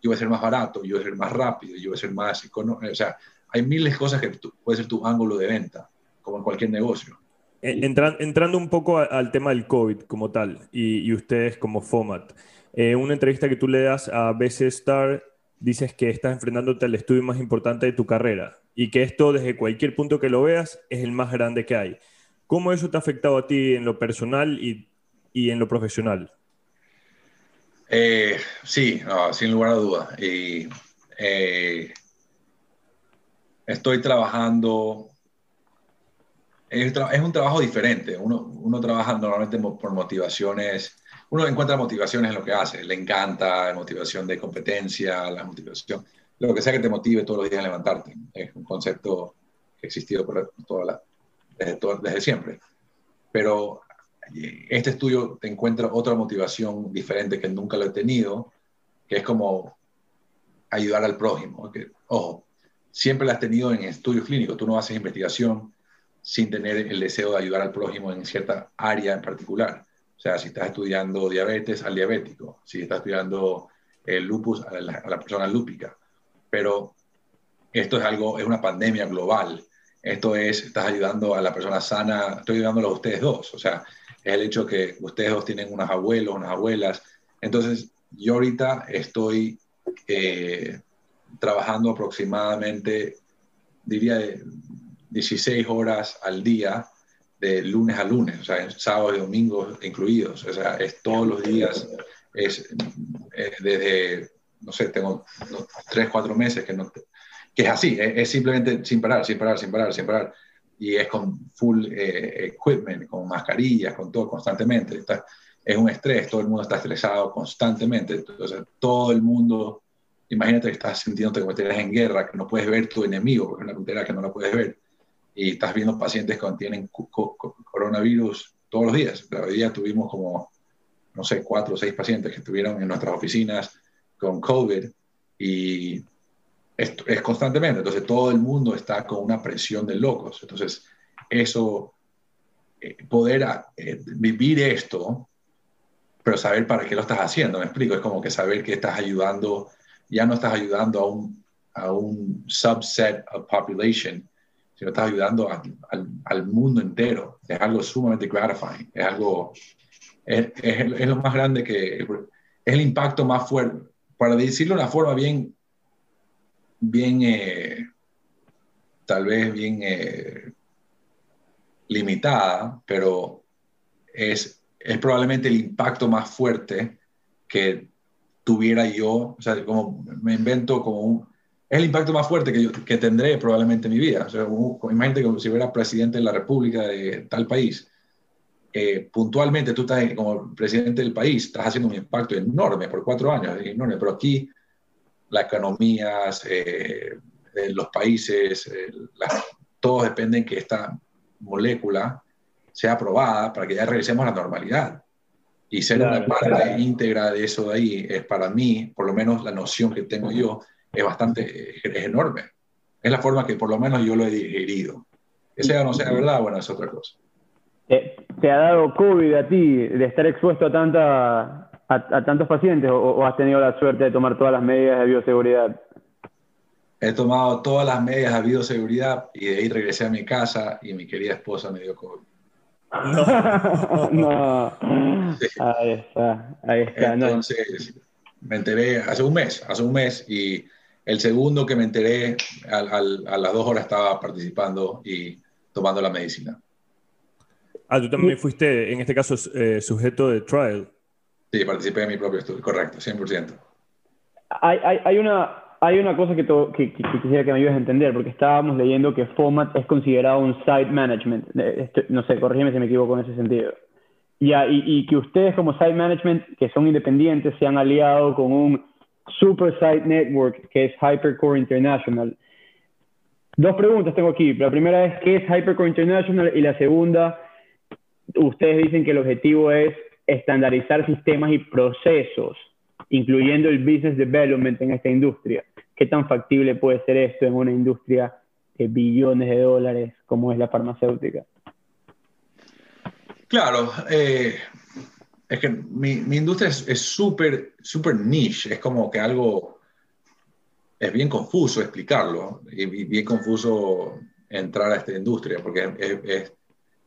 voy a ser más barato, voy a ser más rápido, voy a ser más económico. O sea, hay miles de cosas que puede ser tu ángulo de venta, como en cualquier negocio. Eh, entrando un poco al tema del COVID como tal, y, ustedes como FOMAT, eh, una entrevista que tú le das a BC Star, dices que estás enfrentándote al estudio más importante de tu carrera y que esto desde cualquier punto que lo veas es el más grande que hay. ¿Cómo eso te ha afectado a ti en lo personal y, y en lo profesional? Eh, sí, sin lugar a dudas. Eh, estoy trabajando, es, un trabajo diferente. Uno, uno trabaja normalmente por motivaciones, uno encuentra motivaciones en lo que hace. Le encanta la motivación de competencia, la motivación, lo que sea que te motive todos los días a levantarte. Es un concepto que ha existido por toda la, desde, desde siempre. Pero este estudio te encuentra otra motivación diferente que nunca lo he tenido, que es como ayudar al prójimo. Que, ojo, siempre la has tenido en estudios clínicos, tú no haces investigación sin tener el deseo de ayudar al prójimo en cierta área en particular. O sea, si estás estudiando diabetes, al diabético, si estás estudiando el lupus, a la, a la persona lúpica. Pero esto es algo, es una pandemia global. Esto es, estás ayudando a la persona sana, estoy ayudándolo a ustedes dos. O sea, es el hecho que ustedes dos tienen unos abuelos, unas abuelas. Entonces, yo ahorita estoy eh, trabajando aproximadamente, diría, 16 horas al día, de lunes a lunes, o sea, sábados y domingos incluidos. O sea, es todos los días, es eh, desde, no sé, tengo 3, 4 meses que, no, que es así, es, es simplemente sin parar, sin parar, sin parar, sin parar y es con full eh, equipment, con mascarillas, con todo constantemente. Está, es un estrés, todo el mundo está estresado constantemente. Entonces, todo el mundo, imagínate que estás sintiéndote como estás en guerra, que no puedes ver tu enemigo, porque es una frontera que no la puedes ver, y estás viendo pacientes que tienen coronavirus todos los días. Hoy día tuvimos como, no sé, cuatro o seis pacientes que estuvieron en nuestras oficinas con COVID y es, es, constantemente. Entonces todo el mundo está con una presión de locos. Entonces eso, eh, poder eh, vivir esto, pero saber para qué lo estás haciendo, me explico, es como que saber que estás ayudando, ya no estás ayudando a un, a un subset of population, sino estás ayudando al, al, mundo entero. Es algo sumamente gratifying, es algo, es, es, es lo más grande que, es el impacto más fuerte, para decirlo de una forma bien bien, eh, tal vez bien eh, limitada, pero es, es probablemente el impacto más fuerte que tuviera yo, o sea, como me invento como un, es el impacto más fuerte que, yo, que tendré probablemente en mi vida. O sea, imagínate como si fuera presidente de la República de tal país. Eh, puntualmente tú estás como presidente del país, estás haciendo un impacto enorme por cuatro años, enorme, pero aquí las economías, eh, los países, eh, todos dependen que esta molécula sea aprobada para que ya regresemos a la normalidad. Y ser una parte íntegra de eso de ahí es para mí, por lo menos la noción que tengo yo, es bastante, es enorme. Es la forma que por lo menos yo lo he digerido. Que sea o no sea verdad, bueno, es otra cosa. ¿Te ha dado COVID a ti de estar expuesto a tanta, a, tantos pacientes o, has tenido la suerte de tomar todas las medidas de bioseguridad? He tomado todas las medidas de bioseguridad y de ahí regresé a mi casa y mi querida esposa me dio COVID. No. Ahí está, ahí está. Entonces, me enteré hace un mes, hace un mes y el segundo que me enteré, a las dos horas estaba participando y tomando la medicina. Ah, tú también fuiste, en este caso, eh, sujeto de trial. Sí, participé en mi propio estudio, correcto, 100%. Hay, hay, hay una, hay una cosa que, que, quisiera que me ayudes a entender, porque estábamos leyendo que FOMAT es considerado un site management. Este, no sé, corrígeme si me equivoco en ese sentido. y, y, que ustedes como site management, que son independientes, se han aliado con un super site network que es Hypercore International. Dos preguntas tengo aquí. La primera es, ¿qué es Hypercore International? Y la segunda, ustedes dicen que el objetivo es estandarizar sistemas y procesos, incluyendo el business development en esta industria. ¿Qué tan factible puede ser esto en una industria de billones de dólares como es la farmacéutica? Claro, eh, es que mi, mi industria es súper, súper niche, es como que algo, es bien confuso explicarlo y bien confuso entrar a esta industria porque es,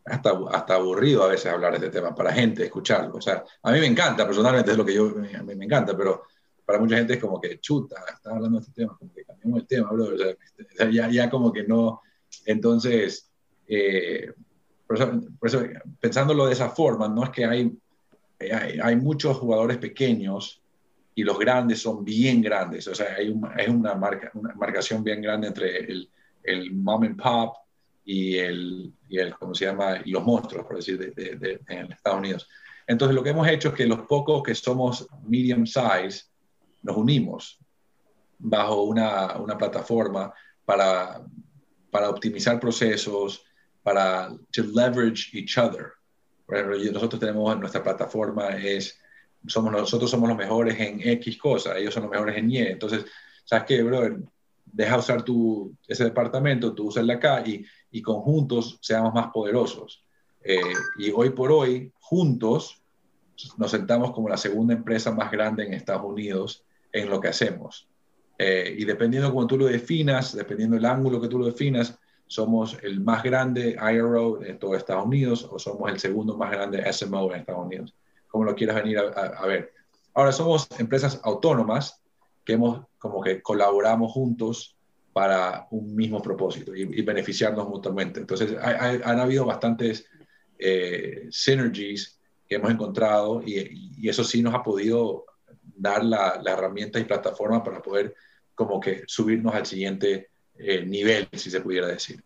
hasta, hasta aburrido a veces hablar de este tema para gente, escucharlo. O sea, a mí me encanta, personalmente es lo que yo, a mí me encanta, pero para mucha gente es como que chuta, está hablando de este tema, como que cambiamos el tema, bro. O sea, ya, ya como que no. Entonces, eh, por pensándolo de esa forma, no es que hay, hay, hay, muchos jugadores pequeños y los grandes son bien grandes. O sea, hay, hay una, marca, una marcación bien grande entre el, el mom and pop y el, y el, ¿cómo se llama? Y los monstruos, por decir, de, de, en Estados Unidos. Entonces, lo que hemos hecho es que los pocos que somos medium size nos unimos bajo una, una plataforma para, para optimizar procesos, para to leverage each other. Nosotros tenemos nuestra plataforma es somos nosotros somos los mejores en X cosa, ellos son los mejores en Y. Entonces, ¿sabes qué, brother? Deja usar tu, ese departamento, tú usas acá y y conjuntos seamos más poderosos. Eh, y hoy por hoy, juntos, nos sentamos como la segunda empresa más grande en Estados Unidos en lo que hacemos. Eh, y dependiendo cómo tú lo definas, dependiendo del ángulo que tú lo definas, somos el más grande IRO en todo Estados Unidos o somos el segundo más grande SMO en Estados Unidos, como lo quieras venir a ver. Ahora somos empresas autónomas que hemos como que colaboramos juntos para un mismo propósito y, beneficiarnos mutuamente. Entonces, han habido bastantes eh, synergies que hemos encontrado y, eso sí nos ha podido dar la, herramienta y plataforma para poder como que subirnos al siguiente eh, nivel, si se pudiera decir.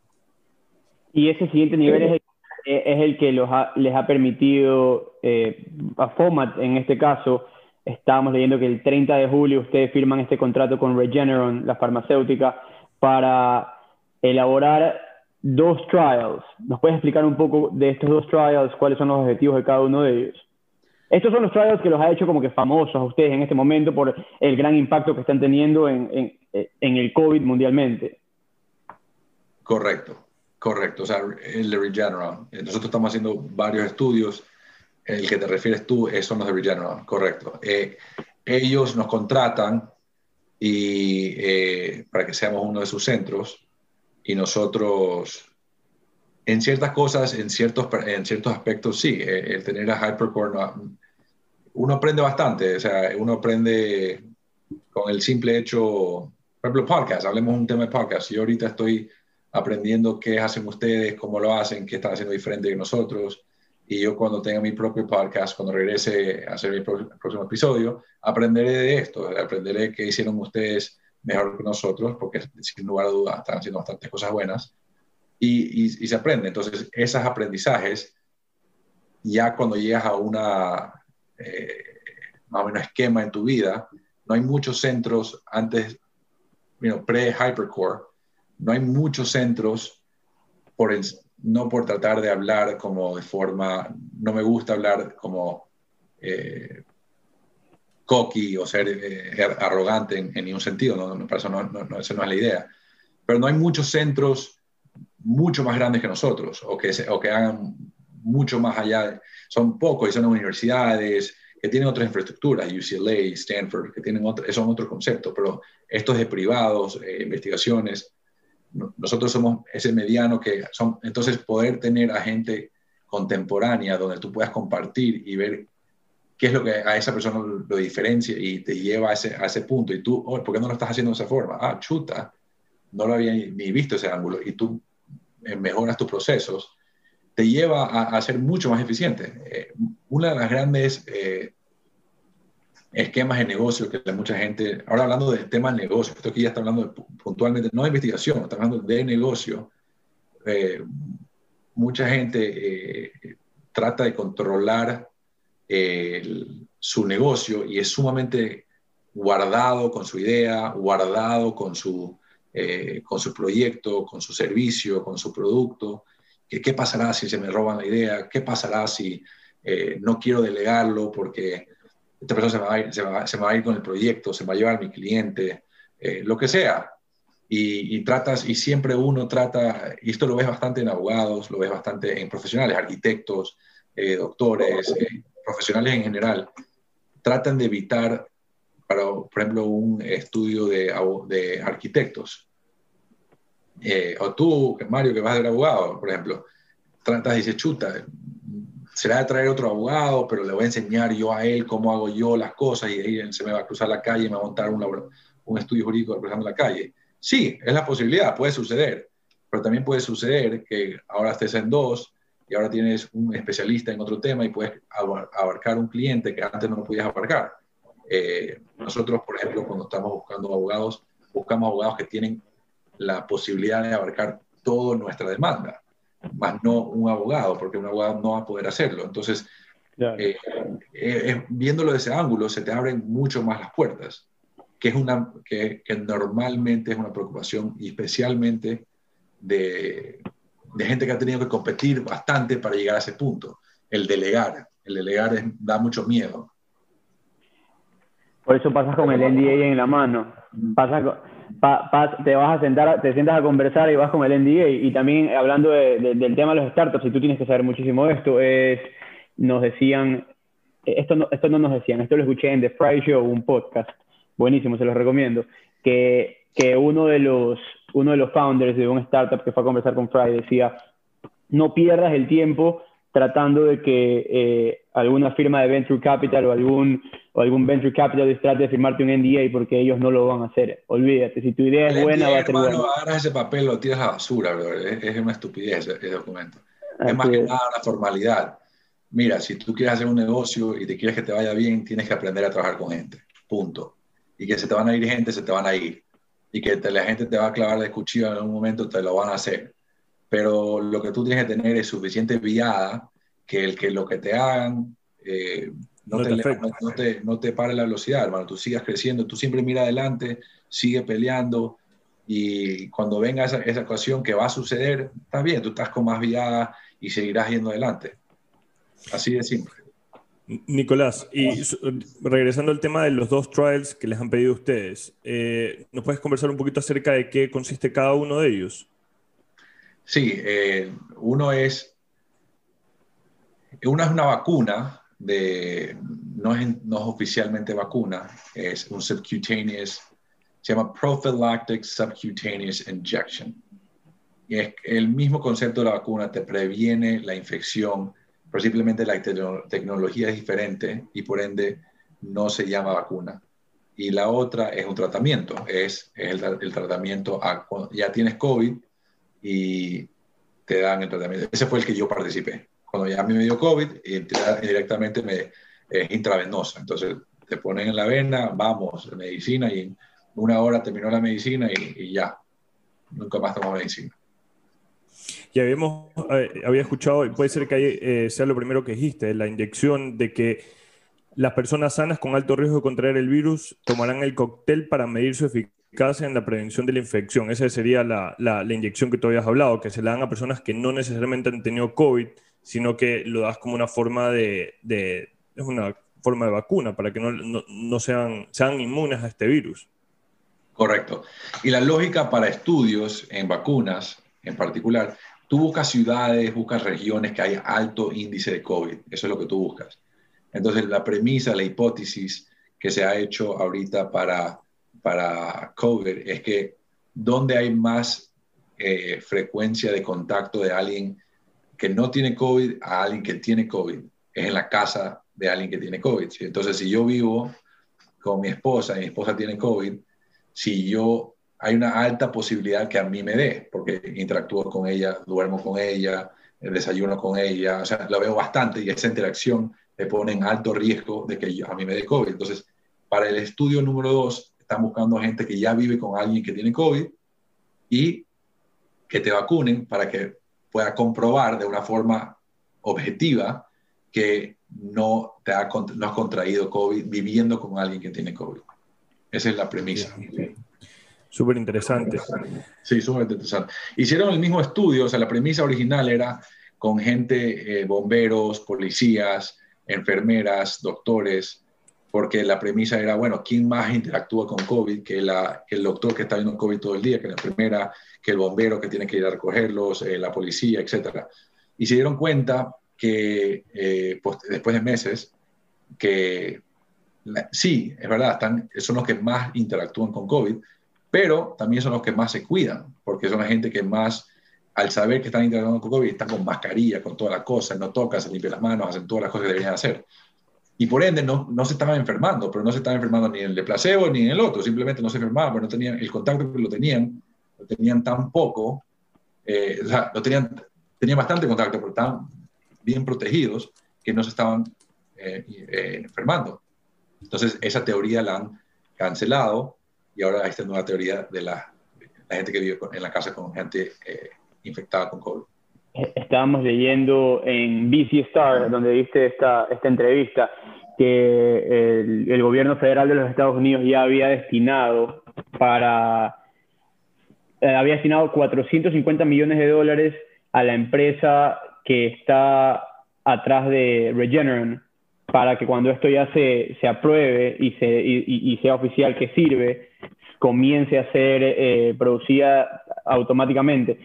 Y ese siguiente nivel es el, es el que los les ha permitido eh, a FOMAT, en este caso, estábamos leyendo que el 30 de julio ustedes firman este contrato con Regeneron, la farmacéutica, para elaborar dos trials. ¿Nos puedes explicar un poco de estos dos trials, cuáles son los objetivos de cada uno de ellos? Estos son los trials que los ha hecho como que famosos a ustedes en este momento por el gran impacto que están teniendo en, el COVID mundialmente. Correcto, correcto. O sea, el Regeneron. Nosotros estamos haciendo varios estudios. El que te refieres tú son los de Regeneron, correcto. Eh, ellos nos contratan y eh, para que seamos uno de sus centros y nosotros en ciertas cosas, en ciertos, en ciertos aspectos, sí, eh, el tener a Hypercore, uno aprende bastante, o sea, uno aprende con el simple hecho, por ejemplo, podcast, hablemos un tema de podcast, yo ahorita estoy aprendiendo qué hacen ustedes, cómo lo hacen, qué están haciendo diferente de nosotros, y yo cuando tenga mi propio podcast, cuando regrese a hacer mi próximo episodio, aprenderé de esto, aprenderé qué hicieron ustedes mejor que nosotros, porque sin lugar a dudas están haciendo bastantes cosas buenas, y, y, se aprende. Entonces, esos aprendizajes, ya cuando llegas a una, eh, más o menos, esquema en tu vida, no hay muchos centros antes, pre-hypercore, no hay muchos centros por, no por tratar de hablar como de forma, no me gusta hablar como eh, cocky o ser eh, arrogante en, ningún sentido, no, no, eso no, no, esa no es la idea. Pero no hay muchos centros mucho más grandes que nosotros o que, o que hagan mucho más allá. Son pocos y son universidades que tienen otras infraestructuras, UCLA, Stanford, que tienen otro, son otro concepto, pero estos de privados, eh, investigaciones, nosotros somos ese mediano que son, entonces poder tener a gente contemporánea donde tú puedas compartir y ver qué es lo que a esa persona lo, diferencia y te lleva a ese, a ese punto. Y tú, oh, ¿por qué no lo estás haciendo de esa forma? Ah, chuta, no lo había ni visto ese ángulo. Y tú eh, mejoras tus procesos, te lleva a, ser mucho más eficiente. Eh, una de las grandes eh, esquemas de negocio que mucha gente, ahora hablando del tema de negocio, esto aquí ya está hablando puntualmente, no de investigación, está hablando de negocio, eh, mucha gente trata de controlar su negocio y es sumamente guardado con su idea, guardado con su, con su proyecto, con su servicio, con su producto. ¿Qué pasará si se me roban la idea? ¿Qué pasará si eh, no quiero delegarlo porque esta persona se va, a ir, se, va, a ir, con el proyecto, se va a llevar mi cliente, eh, lo que sea? Y, tratas, y siempre uno trata, y esto lo ves bastante en abogados, lo ves bastante en profesionales, arquitectos, eh, doctores, profesionales en general, tratan de evitar, para, por ejemplo, un estudio de, de arquitectos, eh, o tú, Mario, que vas a ser abogado, por ejemplo, tratas y dices, chuta, será de traer otro abogado, pero le voy a enseñar yo a él cómo hago yo las cosas y ahí se me va a cruzar la calle y me va a montar un, un estudio jurídico cruzando la calle. Sí, es la posibilidad, puede suceder, pero también puede suceder que ahora estés en dos y ahora tienes un especialista en otro tema y puedes abarcar un cliente que antes no lo podías abarcar. Eh, nosotros, por ejemplo, cuando estamos buscando abogados, buscamos abogados que tienen la posibilidad de abarcar toda nuestra demanda, más no un abogado, porque un abogado no va a poder hacerlo. Entonces, eh, eh, viéndolo de ese ángulo, se te abren mucho más las puertas, que, es una, que, normalmente es una preocupación, y especialmente de, de, gente que ha tenido que competir bastante para llegar a ese punto, el delegar. El delegar da mucho miedo. Por eso pasas con el NDA en la mano. Pasa con, te vas a sentar, te sientas a conversar y vas con el NDA. Y también hablando del tema de los startups, y tú tienes que saber muchísimo de esto, es, nos decían, esto no, esto no nos decían, esto lo escuché en The Fry Show, un podcast, buenísimo, se los recomiendo, que, que uno, de los, uno de los founders de un startup que fue a conversar con Fry decía, no pierdas el tiempo tratando de que eh, alguna firma de venture capital o algún, o algún venture capital trate de firmarte un NDA porque ellos no lo van a hacer. Olvídate, si tu idea es buena, va a ser buena. agarras ese papel, lo tiras a la basura, Es, una estupidez ese, documento. es más que nada una formalidad. Mira, si tú quieres hacer un negocio y te quieres que te vaya bien, tienes que aprender a trabajar con gente. Punto. Y que se te van a ir gente, se te van a ir. Y que la gente te va a clavar de cuchillo en algún momento, te lo van a hacer pero lo que tú tienes que tener es suficiente viada que el que lo que te hagan eh, no, te, no, te, pare la velocidad, hermano. Tú sigas creciendo, tú siempre mira adelante, sigue peleando y cuando venga esa, esa ocasión que va a suceder, está bien, tú estás con más viada y seguirás yendo adelante. Así de simple. Nicolás, y regresando al tema de los dos trials que les han pedido ustedes, eh, ¿nos puedes conversar un poquito acerca de qué consiste cada uno de ellos? Sí, eh, uno es, una es una vacuna, de, no, es, no es oficialmente vacuna, es un subcutaneous, se llama prophylactic subcutaneous injection. Y es el mismo concepto de la vacuna, te previene la infección, pero simplemente la tecnología es diferente y por ende no se llama vacuna. Y la otra es un tratamiento, es, el, el, tratamiento, a, ya tienes COVID, y te dan el tratamiento. Ese fue el que yo participé. Cuando ya a mí me dio COVID, y directamente me, es intravenosa. Entonces te ponen en la vena, vamos, medicina, y en una hora terminó la medicina y, ya. Nunca más tomo medicina. Y habíamos, eh, había escuchado, puede ser que eh, sea lo primero que dijiste, la inyección de que las personas sanas con alto riesgo de contraer el virus tomarán el cóctel para medir su eficacia en la prevención de la infección. Esa sería la, la, inyección que tú habías hablado, que se le dan a personas que no necesariamente han tenido COVID, sino que lo das como una forma de, de es una forma de vacuna para que no, no, no, sean, sean inmunes a este virus. Correcto. Y la lógica para estudios en vacunas, en particular, tú buscas ciudades, buscas regiones que haya alto índice de COVID. Eso es lo que tú buscas. Entonces, la premisa, la hipótesis que se ha hecho ahorita para para COVID es que donde hay más eh, frecuencia de contacto de alguien que no tiene COVID a alguien que tiene COVID, es en la casa de alguien que tiene COVID. Entonces, si yo vivo con mi esposa y mi esposa tiene COVID, si yo hay una alta posibilidad que a mí me dé, porque interactúo con ella, duermo con ella, desayuno con ella, o sea, la veo bastante y esa interacción me pone en alto riesgo de que a mí me dé COVID. Entonces, para el estudio número dos, están buscando gente que ya vive con alguien que tiene COVID y que te vacunen para que pueda comprobar de una forma objetiva que no, te ha, no has contraído COVID viviendo con alguien que tiene COVID. Esa es la premisa. Súper interesante. Sí, súper interesante. Hicieron el mismo estudio, o sea, la premisa original era con gente, eh, bomberos, policías, enfermeras, doctores, porque la premisa era, bueno, ¿quién más interactúa con COVID que, la, el doctor que está viendo COVID todo el día, que la enfermera, que el bombero que tiene que ir a recogerlos, eh, la policía, etcétera? Y se dieron cuenta que eh, pues, después de meses, que sí, es verdad, están, son los que más interactúan con COVID, pero también son los que más se cuidan, porque son la gente que más, al saber que están interactuando con COVID, están con mascarilla, con todas las cosas, no tocan, se limpian las manos, hacen todas las cosas que deberían hacer. Y por ende no, no se estaban enfermando, pero no se estaban enfermando ni en el placebo ni en el otro, simplemente no se enfermaban, pero no tenían el contacto que lo tenían, lo tenían tan poco, eh, o sea, lo tenían, tenían bastante contacto, pero estaban bien protegidos que no se estaban eh, eh, enfermando. Entonces, esa teoría la han cancelado y ahora esta nueva teoría de la, gente que vive en la casa con gente eh, infectada con COVID. Estábamos leyendo en BC Star, donde viste esta, esta entrevista, que el, gobierno federal de los Estados Unidos ya había destinado para había destinado 450 millones de dólares a la empresa que está atrás de Regeneron para que cuando esto ya se, se apruebe y, se, y, sea oficial que sirve, comience a ser eh, producida automáticamente.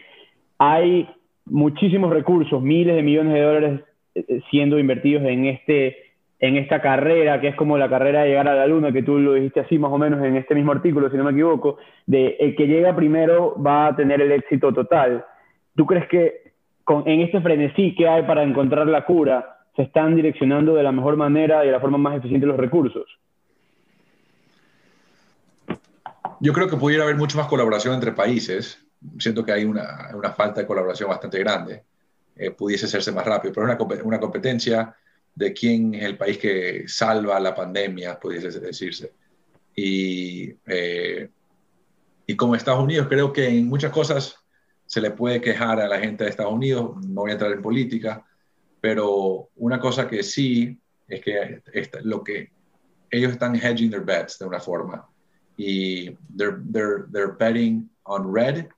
Hay muchísimos recursos, miles de millones de dólares eh, siendo invertidos en, este, en esta carrera, que es como la carrera de llegar a la luna, que tú lo dijiste así más o menos en este mismo artículo, si no me equivoco, de el que llega primero va a tener el éxito total. ¿Tú crees que en este frenesí que hay para encontrar la cura, se están direccionando de la mejor manera y de la forma más eficiente los recursos? Yo creo que pudiera haber mucho más colaboración entre países. Siento que hay una, una falta de colaboración bastante grande. Eh, pudiese hacerse más rápido, pero es una, una competencia de quién es el país que salva la pandemia, pudiese decirse. Y, eh, y como Estados Unidos, creo que en muchas cosas se le puede quejar a la gente de Estados Unidos, no voy a entrar en política, pero una cosa que sí es que lo que ellos están hedging their bets de una forma y they're, they're, they're betting on red,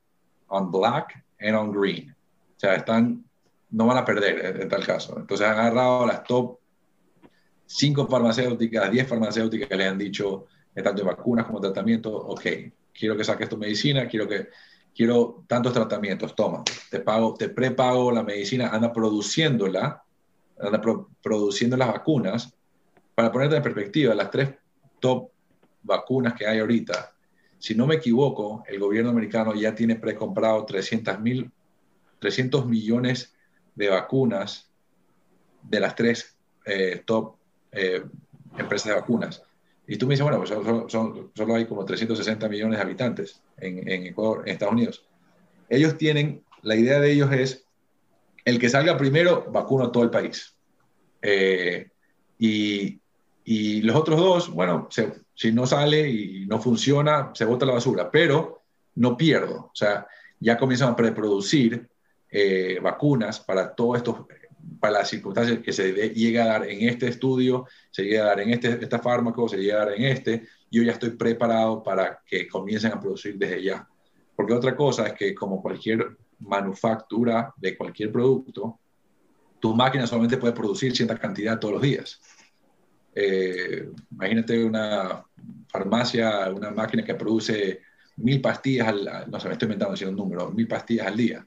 on black and on green. O sea, están, no van a perder en, tal caso. Entonces han agarrado las top 5 farmacéuticas, 10 farmacéuticas que le han dicho, tanto de vacunas como tratamientos, ok, quiero que saques tu medicina, quiero que quiero tantos tratamientos, toma, te pago, te prepago la medicina, anda produciéndola, anda produciendo las vacunas. Para ponerte en perspectiva, las tres top vacunas que hay ahorita, si no me equivoco, el gobierno americano ya tiene precomprado 300, mil, 300 millones de vacunas de las tres eh, top eh, empresas de vacunas. Y tú me dices, bueno, pues solo, hay como 360 millones de habitantes en, en, Ecuador, en Estados Unidos. Ellos tienen, la idea de ellos es, el que salga primero vacuna a todo el país. Eh, y, y, los otros dos, bueno, si no sale y no funciona, se bota la basura, pero no pierdo. O sea, ya comienzan a preproducir eh, vacunas para todos estos para las circunstancias que se llega a dar en este estudio, se llega a dar en este, este fármaco, se llega a dar en este, yo ya estoy preparado para que comiencen a producir desde ya. Porque otra cosa es que como cualquier manufactura de cualquier producto, tu máquina solamente puede producir cierta cantidad todos los días. Eh, imagínate una farmacia, una máquina que produce mil pastillas, no sé, me estoy inventando un número, mil pastillas al día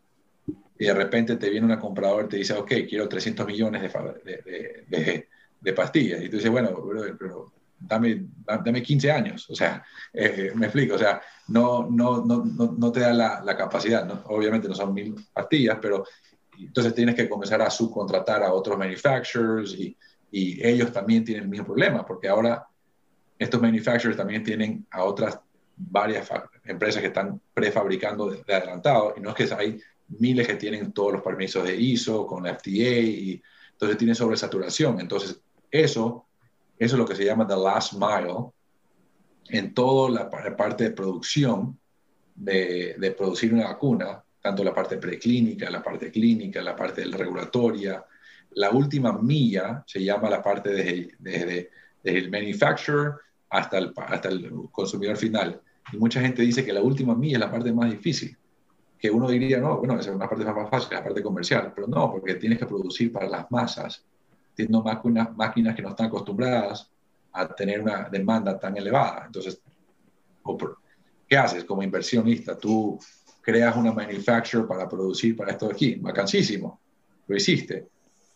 y de repente te viene una compradora y te dice, ok, quiero 300 millones de, de, de, pastillas. Y tú dices, bueno, pero, dame, dame 15 años. O sea, eh, me explico, o sea, no, no, no, no te da la, la capacidad. Obviamente no son mil pastillas, pero entonces tienes que comenzar a subcontratar a otros manufacturers y, y ellos también tienen el mismo problema, porque ahora estos manufacturers también tienen a otras varias empresas que están prefabricando de, adelantado y no es que hay miles que tienen todos los permisos de ISO, con la FDA, y entonces tiene sobresaturación. Entonces, eso, eso es lo que se llama the last mile en toda la, parte de producción de, de, producir una vacuna, tanto la parte preclínica, la parte clínica, la parte regulatoria. La última milla se llama la parte desde, desde, desde el manufacturer hasta el, hasta el consumidor final. Y mucha gente dice que la última milla es la parte más difícil que uno diría, no, bueno, esa es una parte más fácil, la parte comercial, pero no, porque tienes que producir para las masas, teniendo máquinas, máquinas que no están acostumbradas a tener una demanda tan elevada. Entonces, ¿qué haces como inversionista? Tú creas una manufacturer para producir para esto de aquí, vacancísimo, lo hiciste.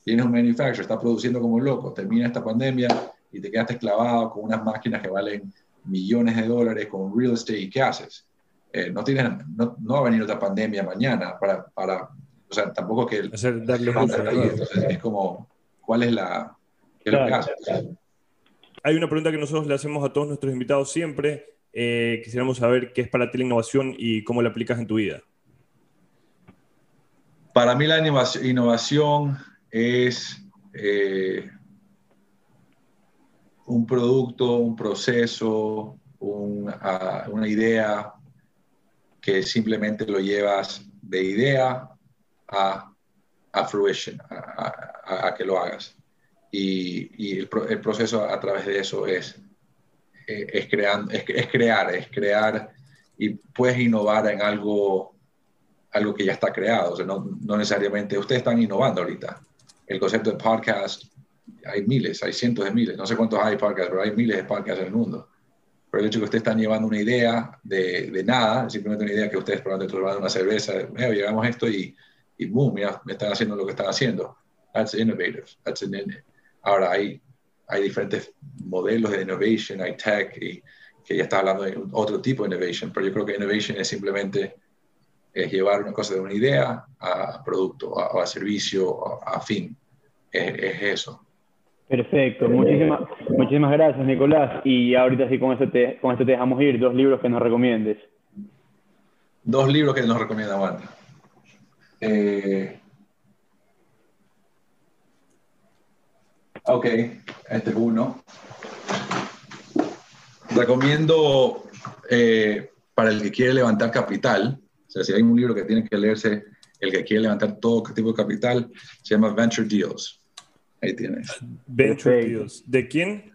Tienes un manufacturer, está produciendo como loco, termina esta pandemia y te quedaste clavado con unas máquinas que valen millones de dólares, con real estate, ¿y qué haces? Eh, no, tienen, no, no, va a venir otra pandemia mañana para, para o sea, tampoco que... Hacer, darle entonces, es como, ¿cuál es la... Qué claro. es? Hay una pregunta que nosotros le hacemos a todos nuestros invitados siempre. Eh, quisiéramos saber qué es para ti la innovación y cómo la aplicas en tu vida. Para mí la innovación es eh, un producto, un proceso, un, uh, una idea que simplemente lo llevas de idea a, a a, que lo hagas. Y, y el, proceso a través de eso es, eh, es, es, crear, es crear y puedes innovar en algo, algo que ya está creado. No, no necesariamente, ustedes están innovando ahorita. El concepto de podcast, hay miles, hay cientos de miles, no sé cuántos hay podcasts, pero hay miles de podcasts en el mundo pero el hecho que ustedes están llevando una idea de, de nada, simplemente una idea que ustedes probablemente tomando una cerveza, eh, llegamos esto y, y boom, mira, me están haciendo lo que están haciendo. That's innovative. That's an in Ahora hay, hay diferentes modelos de innovation, hay tech, y que ya está hablando de otro tipo de innovation, pero yo creo que innovation es simplemente es llevar una cosa de una idea a producto, a, a, servicio, a, a fin. Es, es eso. Perfecto, muchísimas, muchísimas gracias Nicolás. Y ahorita sí con esto, te, con esto te dejamos ir, dos libros que nos recomiendes. Dos libros que nos recomienda Wanda. Eh, ok, este es uno. Recomiendo eh, para el que quiere levantar capital, o sea, si hay un libro que tiene que leerse, el que quiere levantar todo tipo de capital, se llama Venture Deals Ahí tienes. Venture Deals. ¿De quién?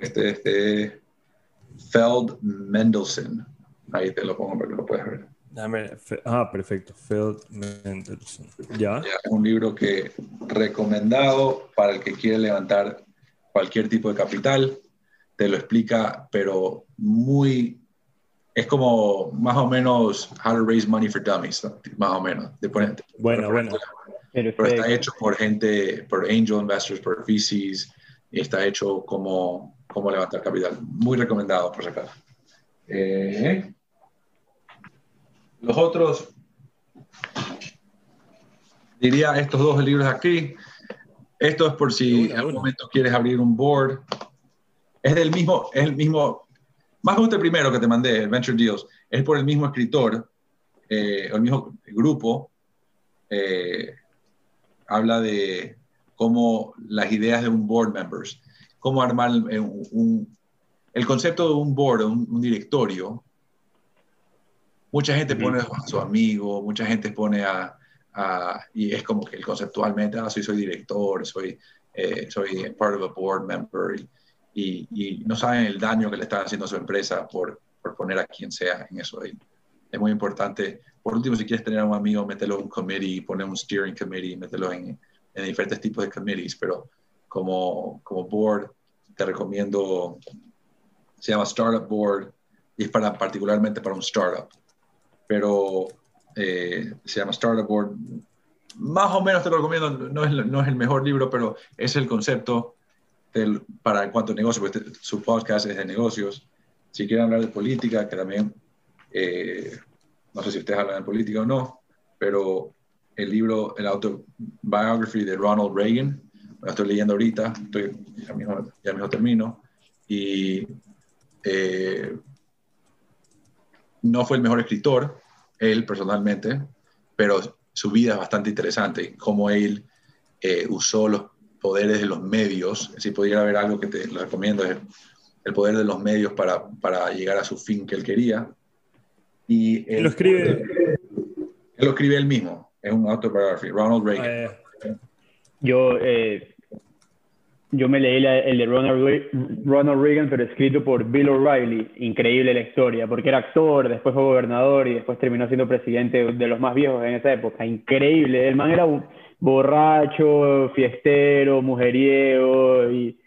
Este, este, Feld Mendelssohn. Ahí te lo pongo para que lo puedas ver. Ah, perfecto. Feld Mendelssohn. ¿Ya? Es un libro que recomendado para el que quiere levantar cualquier tipo de capital. Te lo explica, pero muy. Es como más o menos How to Raise Money for Dummies, más o menos. De bueno, bueno. Pero está hecho por gente, por angel investors, por VCs, y está hecho como, como levantar capital. Muy recomendado, por si acaso. Eh, los otros, diría estos dos libros aquí. Esto es por si en algún momento quieres abrir un board. Es del mismo, es el mismo, más que el primero que te mandé, Venture Deals, es por el mismo escritor, eh, el mismo grupo, eh, habla de cómo las ideas de un board members, cómo armar un, el concepto de un board, un, un directorio. Mucha gente pone a su amigo, mucha gente pone a, a, y es como que el conceptualmente, ah, soy, soy director, soy, eh, soy part of a board member, y, y, no saben el daño que le están haciendo a su empresa por, por poner a quien sea en eso. Y es muy importante por último, si quieres tener a un amigo, mételo en un committee, poner un steering committee, mételo en, en diferentes tipos de committees, pero como, como board te recomiendo, se llama Startup Board y es para, particularmente para un startup, pero eh, se llama Startup Board. Más o menos te lo recomiendo, no es, no es el mejor libro, pero es el concepto del, para en cuanto a negocios, porque este, su podcast es de negocios. Si quieren hablar de política, que también eh, no sé si ustedes hablan de política o no, pero el libro, el autobiography de Ronald Reagan, lo estoy leyendo ahorita, estoy, ya, mismo, ya mismo termino, y eh, no fue el mejor escritor, él personalmente, pero su vida es bastante interesante, cómo él eh, usó los poderes de los medios, si pudiera haber algo que te lo recomiendo, es el poder de los medios para, para llegar a su fin que él quería. Y él, lo escribe. Él lo escribe él mismo, es un autobiography, Ronald Reagan. Ah, yo, eh, yo me leí el de Ronald, Ronald Reagan, pero escrito por Bill O'Reilly. Increíble la historia, porque era actor, después fue gobernador y después terminó siendo presidente de los más viejos en esa época. Increíble. El man era borracho, fiestero, mujeriego y,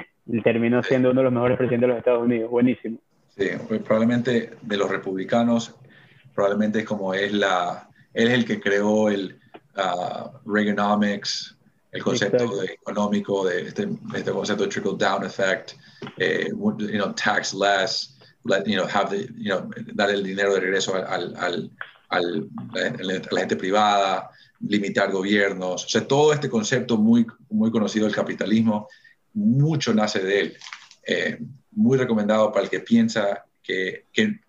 terminó siendo uno de los mejores presidentes de los Estados Unidos. Buenísimo. Sí, pues probablemente de los republicanos, probablemente como es la. Él es el que creó el uh, Reaganomics el concepto económico de este, este, concepto de trickle down effect, eh, you know, tax less, let, you know, have the, you know, dar el dinero de regreso al, al, al, a la gente privada, limitar gobiernos, o sea, todo este concepto muy, muy conocido del capitalismo, mucho nace de él. Eh, muy recomendado para el que piensa que, que,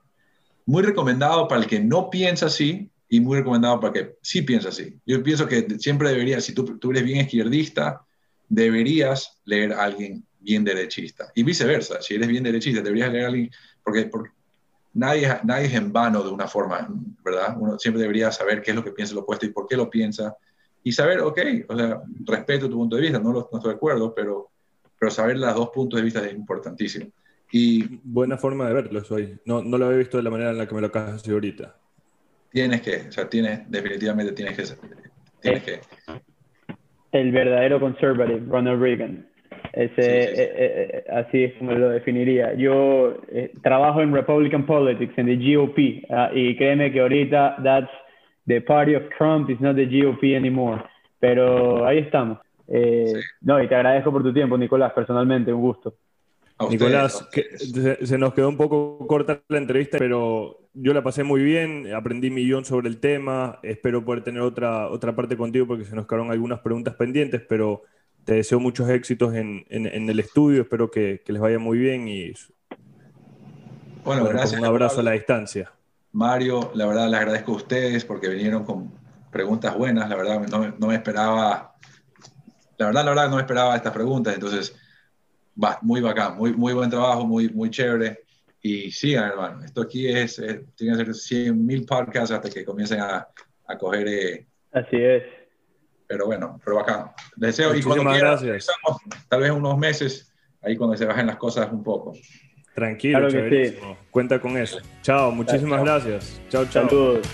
muy recomendado para el que no piensa así, y muy recomendado para que sí piensa así. Yo pienso que siempre deberías, si tú, tú eres bien izquierdista, deberías leer a alguien bien derechista. Y viceversa, si eres bien derechista, deberías leer a alguien, porque, porque nadie, nadie es en vano de una forma, ¿verdad? Uno siempre debería saber qué es lo que piensa el opuesto y por qué lo piensa. Y saber, ok, o sea, respeto tu punto de vista, no, lo, no estoy de acuerdo, pero, pero saber los dos puntos de vista es importantísimo. Y, Buena forma de verlo, soy. No, no lo había visto de la manera en la que me lo acabas de decir ahorita tienes que, o sea, tienes, definitivamente tienes que, tienes que. El verdadero conservative, Ronald Reagan. Ese, eh, eh, eh, así es como lo definiría. Yo trabajo en Republican politics, en the GOP, ah, y créeme que ahorita that's the party of Trump is not the GOP anymore. Pero ahí estamos. No, y te agradezco por tu tiempo, Nicolás, personalmente, un gusto. Nicolás, se, nos quedó un poco corta la entrevista, pero yo la pasé muy bien, aprendí millón sobre el tema, espero poder tener otra, otra parte contigo porque se nos quedaron algunas preguntas pendientes, pero te deseo muchos éxitos en, el estudio, espero que, les vaya muy bien y bueno, gracias. Un abrazo a la distancia. Mario, la verdad les agradezco a ustedes porque vinieron con preguntas buenas, la verdad no, no me esperaba, la verdad, la verdad no me esperaba estas preguntas, entonces va, muy bacán, muy, muy buen trabajo, muy, muy chévere. Y sigan, hermano. Esto aquí es, tiene que ser 100 mil podcasts hasta que comiencen a, a coger. Eh, Así es. Pero bueno, pero bacán. Deseo, y cuando quieran, tal vez unos meses, ahí cuando se bajen las cosas un poco. Tranquilo, claro Cuenta con eso. Chao, muchísimas gracias. Chao, chao. Saludos.